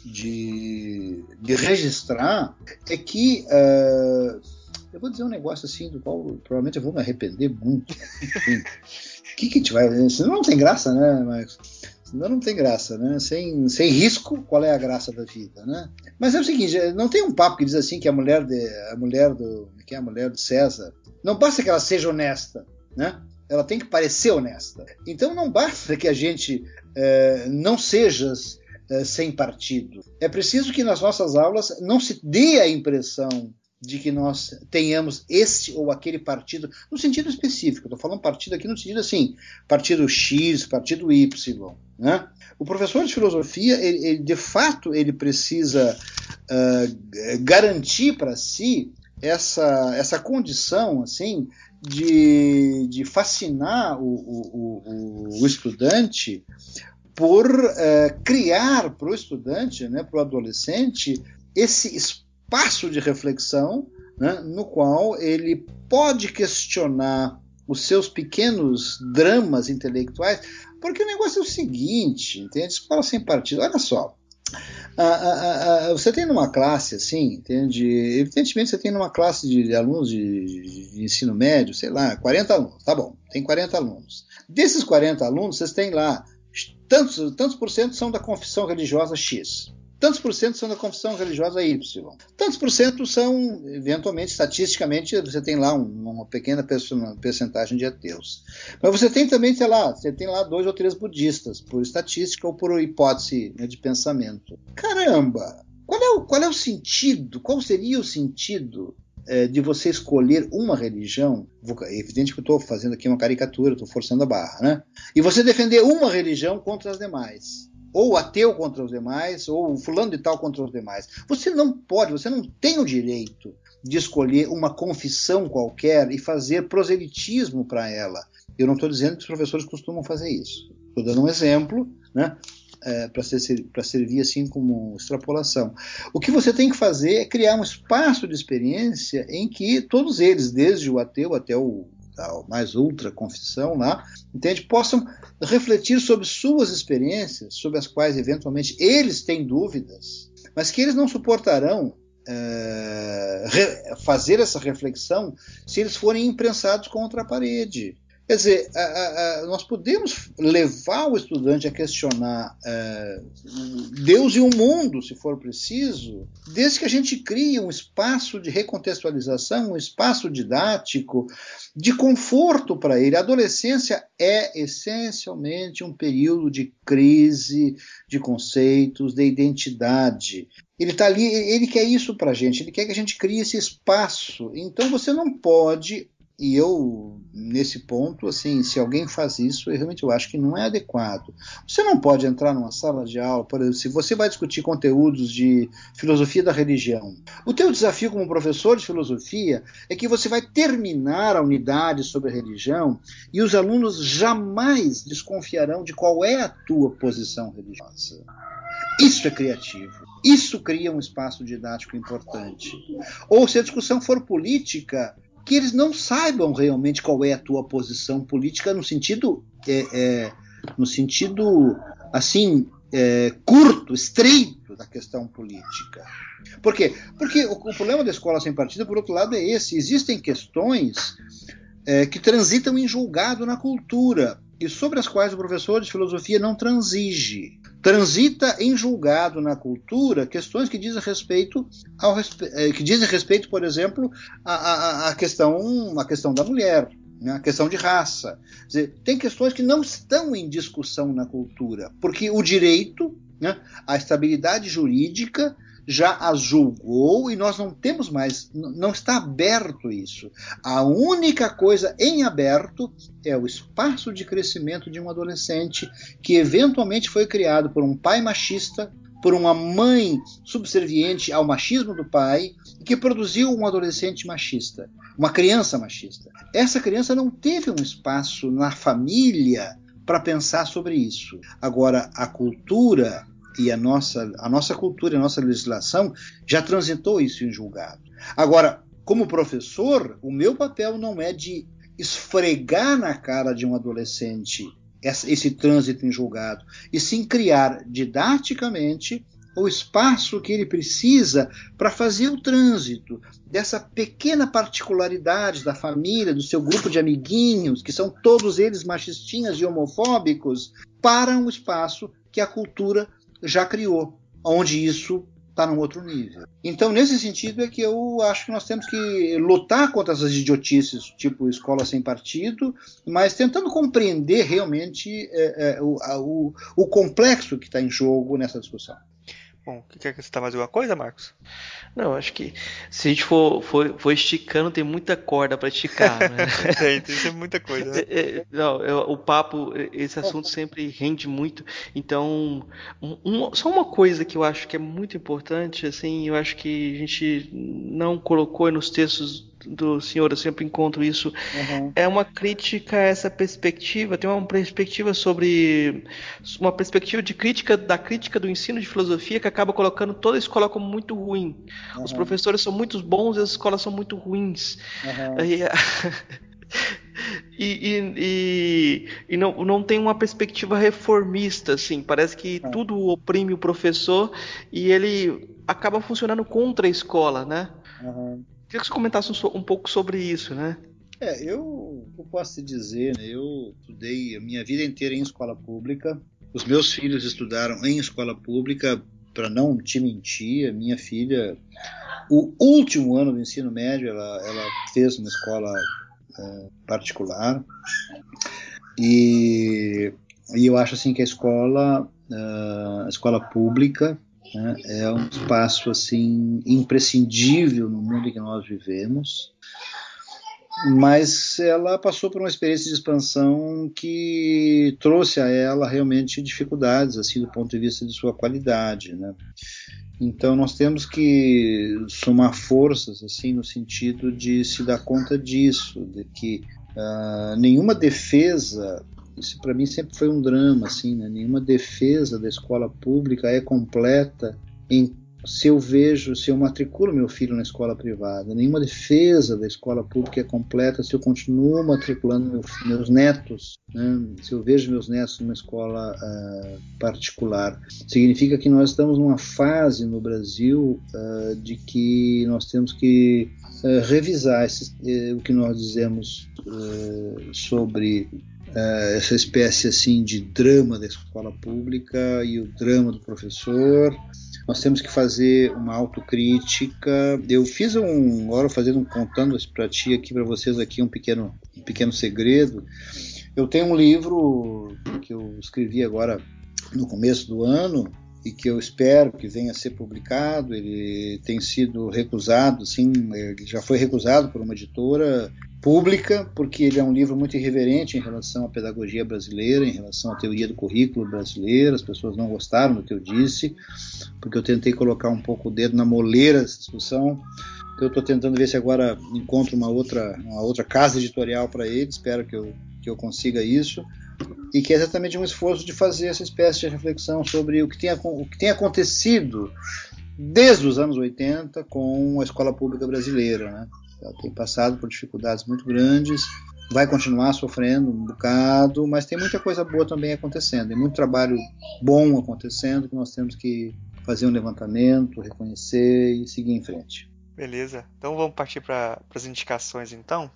de, de registrar é que uh, eu vou dizer um negócio assim do qual provavelmente eu vou me arrepender muito. *laughs* O que, que a gente vai. Senão não tem graça, né, Marcos? Senão não tem graça, né? Sem, sem risco, qual é a graça da vida, né? Mas é o seguinte, não tem um papo que diz assim que a mulher de a mulher do que é a mulher do César, não basta que ela seja honesta, né? Ela tem que parecer honesta. Então não basta que a gente é, não seja é, sem partido. É preciso que nas nossas aulas não se dê a impressão de que nós tenhamos este ou aquele partido, no sentido específico. Estou falando partido aqui no sentido assim, partido X, partido Y. Né? O professor de filosofia, ele, ele, de fato, ele precisa uh, garantir para si essa, essa condição assim de, de fascinar o, o, o, o estudante por uh, criar para o estudante, né, para o adolescente, esse espaço espaço de reflexão né, no qual ele pode questionar os seus pequenos dramas intelectuais, porque o negócio é o seguinte, entende? Escola sem partido, olha só. você tem numa classe assim, entende? Evidentemente você tem numa classe de alunos de, de, ensino médio, sei lá, 40 alunos, tá bom, tem 40 alunos. Desses 40 alunos, vocês têm lá tantos, tantos por cento são da confissão religiosa X. Tantos por cento são da confissão religiosa Y. Tantos por cento são, eventualmente, estatisticamente, você tem lá uma pequena percentagem de ateus. Mas você tem também, sei lá, você tem lá dois ou três budistas, por estatística ou por hipótese né, de pensamento. Caramba! Qual é, o, qual é o sentido? Qual seria o sentido é, de você escolher uma religião, é evidente que eu estou fazendo aqui uma caricatura, estou forçando a barra, né? E você defender uma religião contra as demais ou ateu contra os demais, ou fulano de tal contra os demais. Você não pode, você não tem o direito de escolher uma confissão qualquer e fazer proselitismo para ela. Eu não estou dizendo que os professores costumam fazer isso. Estou dando um exemplo, né? É, para ser, servir assim como extrapolação. O que você tem que fazer é criar um espaço de experiência em que todos eles, desde o ateu até o mais ultra confissão lá, entende? Possam refletir sobre suas experiências, sobre as quais eventualmente eles têm dúvidas, mas que eles não suportarão é, fazer essa reflexão se eles forem imprensados contra a parede. Quer dizer, nós podemos levar o estudante a questionar é, Deus e o mundo, se for preciso, desde que a gente crie um espaço de recontextualização, um espaço didático, de conforto para ele. A adolescência é essencialmente um período de crise de conceitos, de identidade. Ele está ali, ele quer isso para a gente, ele quer que a gente crie esse espaço. Então você não pode e eu, nesse ponto, assim, se alguém faz isso, eu realmente eu acho que não é adequado. Você não pode entrar numa sala de aula, por exemplo, se você vai discutir conteúdos de filosofia da religião. O teu desafio como professor de filosofia é que você vai terminar a unidade sobre a religião e os alunos jamais desconfiarão de qual é a tua posição religiosa. Isso é criativo. Isso cria um espaço didático importante. Ou se a discussão for política, que eles não saibam realmente qual é a tua posição política no sentido é, é, no sentido assim é, curto, estreito da questão política. Por quê? Porque o, o, problema da escola sem partido, por outro lado, é esse: existem questões é, que transitam em julgado na cultura e sobre as quais o professor de filosofia não transige transita em julgado na cultura questões que dizem respeito ao eh, que dizem respeito, por exemplo, à, questão à questão da mulher, né, a questão de raça. Dizer, tem questões que não estão em discussão na cultura, porque o direito Né? A estabilidade jurídica já as julgou e nós não temos mais, não está aberto isso. A única coisa em aberto é o espaço de crescimento de um adolescente que eventualmente foi criado por um pai machista, por uma mãe subserviente ao machismo do pai que produziu um adolescente machista, uma criança machista. Essa criança não teve um espaço na família para pensar sobre isso. Agora, a cultura e a nossa, a nossa cultura, a nossa legislação já transitou isso em julgado. Agora, como professor, o meu papel não é de esfregar na cara de um adolescente esse trânsito em julgado, e sim criar didaticamente o espaço que ele precisa para fazer o trânsito dessa pequena particularidade da família, do seu grupo de amiguinhos, que são todos eles machistinhas e homofóbicos, para um espaço que a cultura já criou, onde isso está num outro nível. Então, nesse sentido, é que eu acho que nós temos que lutar contra essas idiotices, tipo escola sem partido, mas tentando compreender realmente é, é, o, o, o complexo que está em jogo nessa discussão. Bom, quer acrescentar mais alguma coisa, Marcos? Não, acho que se a gente for, for, for esticando, tem muita corda para esticar. Né? *laughs* tem, tem muita coisa. Né? É, é, não, é, o papo, esse assunto sempre rende muito. Então, um, só uma coisa que eu acho que é muito importante, assim, eu acho que a gente não colocou nos textos do senhor, eu sempre encontro isso. Uhum. É uma crítica a essa perspectiva, tem uma perspectiva sobre. Uma perspectiva de crítica da crítica do ensino de filosofia que acaba colocando toda a escola como muito ruim. Uhum. Os professores são muito bons e as escolas são muito ruins. Uhum. *laughs* E, e, e, e, não, não tem uma perspectiva reformista, assim. Parece que é. tudo oprime o professor e ele acaba funcionando contra a escola, né? Uhum. Queria que você comentasse um, um pouco sobre isso, né? É, eu, eu posso te dizer, né, eu estudei a minha vida inteira em escola pública. Os meus filhos estudaram em escola pública, para não te mentir, a minha filha, o último ano do ensino médio, ela, ela fez uma escola é, particular. E, e eu acho assim que a escola, a escola pública, né? É um espaço assim imprescindível no mundo em que nós vivemos, mas ela passou por uma experiência de expansão que trouxe a ela realmente dificuldades assim do ponto de vista de sua qualidade, né? Então nós temos que somar forças assim no sentido de se dar conta disso, de que uh, nenhuma defesa isso para mim sempre foi um drama, assim, né? Nenhuma defesa da escola pública é completa em se eu vejo, se eu matriculo meu filho na escola privada, nenhuma defesa da escola pública é completa se eu continuo matriculando meu, meus netos, né? se eu vejo meus netos numa escola uh, particular. Significa que nós estamos numa fase no Brasil uh, de que nós temos que uh, revisar esse, o que nós dizemos sobre uh, essa espécie assim de drama da escola pública e o drama do professor. Nós temos que fazer uma autocrítica. Eu fiz um, agora fazendo um contando para ti aqui para vocês aqui um pequeno, um pequeno segredo. Eu tenho um livro que eu escrevi agora no começo do ano e que eu espero que venha a ser publicado. Ele tem sido recusado, sim, ele já foi recusado por uma editora pública, porque ele é um livro muito irreverente em relação à pedagogia brasileira, em relação à teoria do currículo brasileiro. As pessoas não gostaram do que eu disse, porque eu tentei colocar um pouco o dedo na moleira dessa discussão. Eu estou tentando ver se agora encontro uma outra, uma outra casa editorial para ele. Espero que eu, que eu consiga isso. E que é exatamente um esforço de fazer essa espécie de reflexão sobre o que tem, o que tem acontecido desde os anos 80 com a escola pública brasileira. Né? Ela tem passado por dificuldades muito grandes, vai continuar sofrendo um bocado, mas tem muita coisa boa também acontecendo, tem muito trabalho bom acontecendo que nós temos que fazer um levantamento, reconhecer e seguir em frente. Beleza, então vamos partir para as indicações então.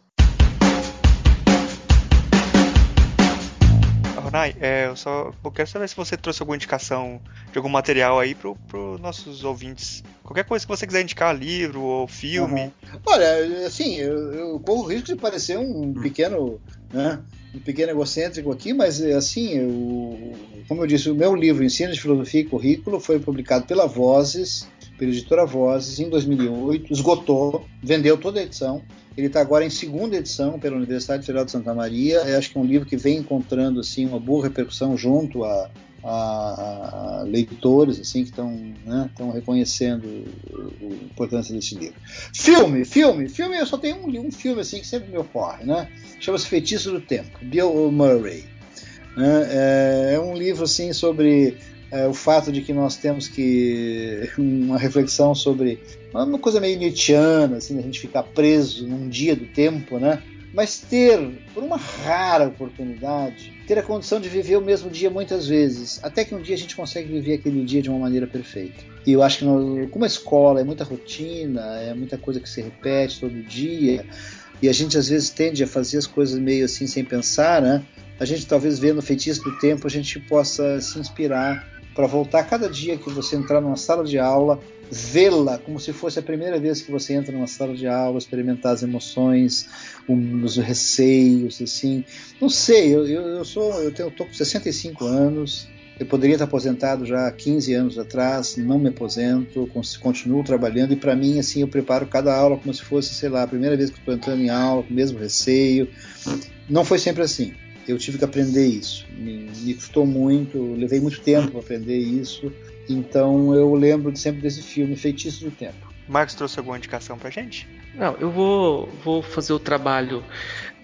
Ronai, é, eu só eu quero saber se você trouxe alguma indicação de algum material aí para os nossos ouvintes. Qualquer coisa que você quiser indicar, livro ou filme. Uhum. Olha, assim, eu, eu corro o risco de parecer um hum. pequeno, né, um pequeno egocêntrico aqui, mas assim, eu, como eu disse, o meu livro Ensino de Filosofia e Currículo foi publicado pela Vozes, pela editora Vozes, em 2008, esgotou, vendeu toda a edição. Ele está agora em segunda edição pela Universidade Federal de Santa Maria. Eu acho que é um livro que vem encontrando assim uma boa repercussão junto a, a, a leitores assim que estão né, reconhecendo a importância desse livro. Filme, filme, filme. Eu só tenho um, um filme assim que sempre me ocorre, né? Chama-se Feitiço do Tempo, Bill Murray. Né? É, é um livro assim sobre é, o fato de que nós temos que *laughs* uma reflexão sobre uma coisa meio nietzschiana, assim, a gente ficar preso num dia do tempo, né? Mas ter, por uma rara oportunidade, ter a condição de viver o mesmo dia muitas vezes, até que um dia a gente consegue viver aquele dia de uma maneira perfeita. E eu acho que como a escola é muita rotina, é muita coisa que se repete todo dia, e a gente às vezes tende a fazer as coisas meio assim sem pensar, né? A gente talvez vendo o feitiço do tempo a gente possa se inspirar para voltar cada dia que você entrar numa sala de aula, vê-la como se fosse a primeira vez que você entra numa sala de aula, experimentar as emoções, os receios, assim. Não sei, eu, eu, eu sou, eu tenho, tô com 65 anos, eu poderia estar aposentado já há 15 anos atrás, não me aposento, continuo trabalhando e para mim assim eu preparo cada aula como se fosse, sei lá, a primeira vez que estou entrando em aula, com o mesmo receio. Não foi sempre assim. Eu tive que aprender isso. Me, me custou muito, levei muito tempo para aprender isso. Então eu lembro sempre desse filme Feitiço do Tempo. Marcos trouxe alguma indicação pra gente? Não, eu vou, vou fazer o trabalho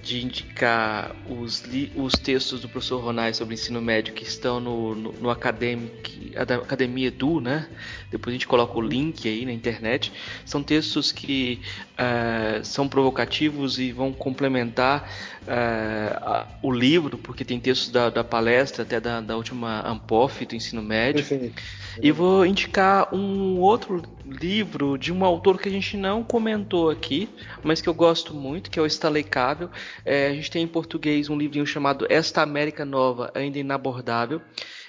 de indicar os, os textos do professor Ronai sobre ensino médio que estão no, no, no Academic, Academia Edu, né? Depois a gente coloca o link aí na internet. São textos que uh, são provocativos e vão complementar uh, o livro, porque tem textos da, da palestra, até da, da última Ampof do ensino médio. Perfeito. E vou indicar um outro livro de um autor que a gente não comentou aqui, mas que eu gosto muito, que é o Stanley Cavell. É, a gente tem em português um livrinho chamado Esta América Nova, ainda inabordável.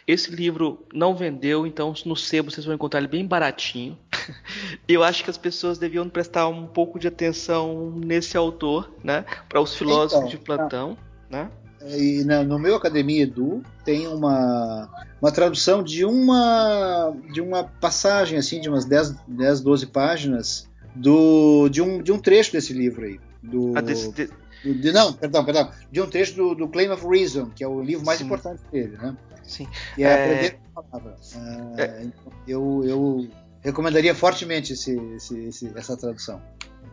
Esse livro não vendeu, então no sebo vocês vão encontrar ele bem baratinho. *laughs* Eu acho que as pessoas deviam prestar um pouco de atenção nesse autor, né? Para os filósofos então, de Platão, tá. né? E na, no meu Academia Edu tem uma, uma tradução de uma de uma passagem assim de umas 10, 10 12 páginas do, de, um, de um trecho desse livro aí. Do, ah, desse, de... de, não, perdão, perdão. De um trecho do, do Claim of Reason, que é o livro mais Sim. importante dele, né? Sim. E é, é... aprender a palavra. É... é. Eu, eu recomendaria fortemente esse, esse, esse, essa tradução.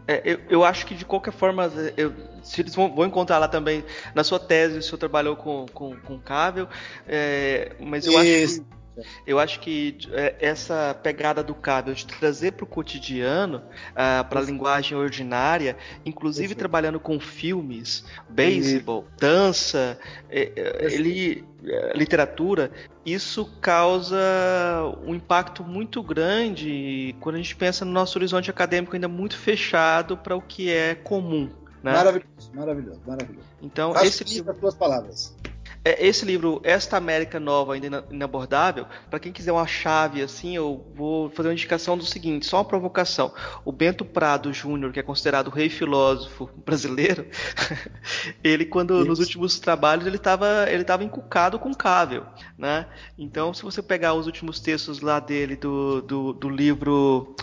É, eu, eu, acho que de qualquer forma, eu, se eles vão, vão, encontrar lá também na sua tese, o senhor trabalhou com, com, com Cável, é, mas eu Isso. acho que eu acho que é, essa pegada do Cável de trazer para o cotidiano, uh, ah, para a linguagem ordinária, inclusive trabalhando com filmes, beisebol, dança, é, é, ele, literatura, isso causa um impacto muito grande quando a gente pensa no nosso horizonte acadêmico ainda muito fechado para o que é comum. Né? Maravilhoso, maravilhoso, maravilhoso. Então, Faço esse livro. As palavras. É, esse livro, Esta América Nova Ainda Inabordável, para quem quiser uma chave assim, eu vou fazer uma indicação do seguinte, só uma provocação. O Bento Prado Júnior, que é considerado o rei filósofo *laughs* brasileiro, *laughs* ele quando Isso. nos últimos trabalhos ele estava ele tava encucado com Cável, né? Então, se você pegar os últimos textos lá dele do, do, do livro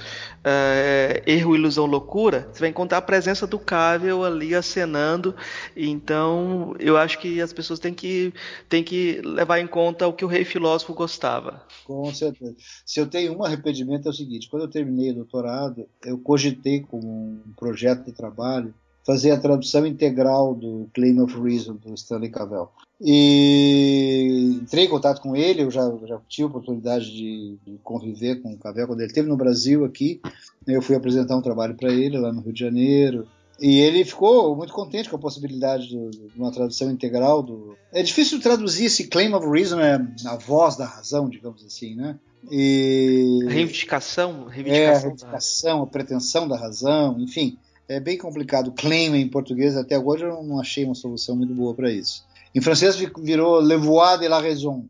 é, Erro, Ilusão, Loucura, você vai encontrar a presença do Cável ali acenando. Então, eu acho que as pessoas têm que, têm que levar em conta o que o rei filósofo gostava. Com certeza. Se eu tenho um arrependimento é o seguinte: quando eu terminei o doutorado, eu cogitei como um projeto de trabalho fazer a tradução integral do Claim of Reason do Stanley Cavell. E entrei em contato com ele, eu já, já tive a oportunidade de, de, conviver com o Cavell quando ele esteve no Brasil aqui. Eu fui apresentar um trabalho para ele lá no Rio de Janeiro. E ele ficou muito contente com a possibilidade de, de uma tradução integral do. É difícil traduzir esse claim of reason, é a voz da razão, digamos assim, né? E... Reivindicação, reivindicação, é, a reivindicação, a pretensão da razão, enfim é bem complicado. Claim em português, até hoje eu não achei uma solução muito boa para isso. Em francês virou Le Voix de la Raison.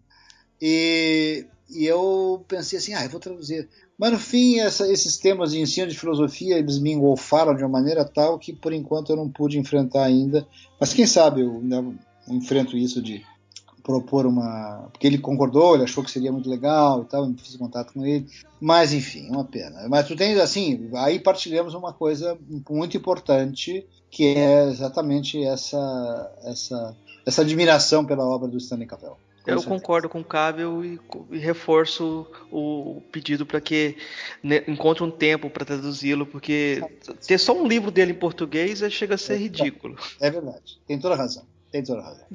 E, e eu pensei assim, ah, eu vou traduzir. Mas no fim, essa, esses temas de ensino de filosofia, eles me engolfaram de uma maneira tal que por enquanto eu não pude enfrentar ainda. Mas quem sabe eu, enfrento isso de propor uma. Porque ele concordou, ele achou que seria muito legal e tal, eu fiz contato com ele. Mas, enfim, uma pena. Mas tu tens, assim, aí partilhamos uma coisa muito importante, que é exatamente essa, essa, essa admiração pela obra do Stanley Cavell. Eu concordo com o Cável e, e, reforço o pedido para que né, encontre um tempo para traduzi-lo, porque ter só um livro dele em português é, chega a ser é, ridículo. É verdade, tem toda razão. Tem toda razão.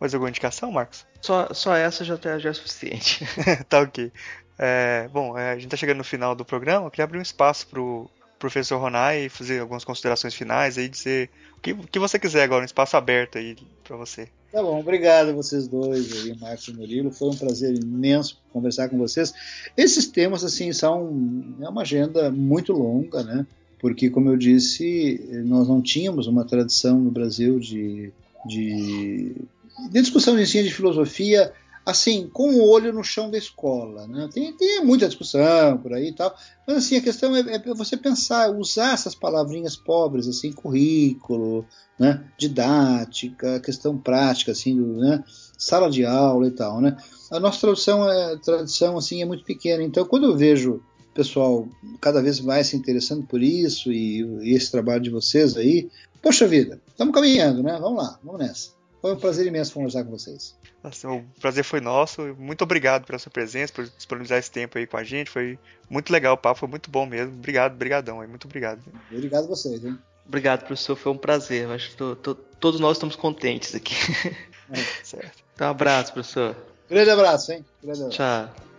Mais alguma indicação, Marcos? Só, só essa já, tá, já é suficiente. *laughs* tá ok. É, bom, é, a gente está chegando no final do programa. Eu queria abrir um espaço para o professor Ronai fazer algumas considerações finais aí, dizer o que, o que você quiser agora, um espaço aberto aí para você. Tá bom, obrigado a vocês dois aí, Marcos e Murilo. Foi um prazer imenso conversar com vocês. Esses temas, assim, são é uma agenda muito longa, né? Porque, como eu disse, nós não tínhamos uma tradição no Brasil de de, de discussão de ensino de filosofia, assim, com o olho no chão da escola. Né? Tem, tem muita discussão por aí e tal, mas assim, a questão é, é você pensar, usar essas palavrinhas pobres, assim, currículo, né? didática, questão prática, assim, do, né? sala de aula e tal. Né? A nossa tradução é, tradição assim, é muito pequena, então quando eu vejo pessoal cada vez mais se interessando por isso e, e esse trabalho de vocês aí, Poxa vida, estamos caminhando, né? Vamos lá, vamos nessa. Foi um prazer imenso conversar com vocês. Nossa, o prazer foi nosso. Muito obrigado pela sua presença, por disponibilizar esse tempo aí com a gente. Foi muito legal o papo, foi muito bom mesmo. Obrigado, brigadão aí, muito obrigado. Obrigado a vocês, hein? Obrigado, professor, foi um prazer. Acho que tô, tô, todos nós estamos contentes aqui. É. certo. Então, um abraço, professor. Grande abraço, hein? Grande abraço. Tchau.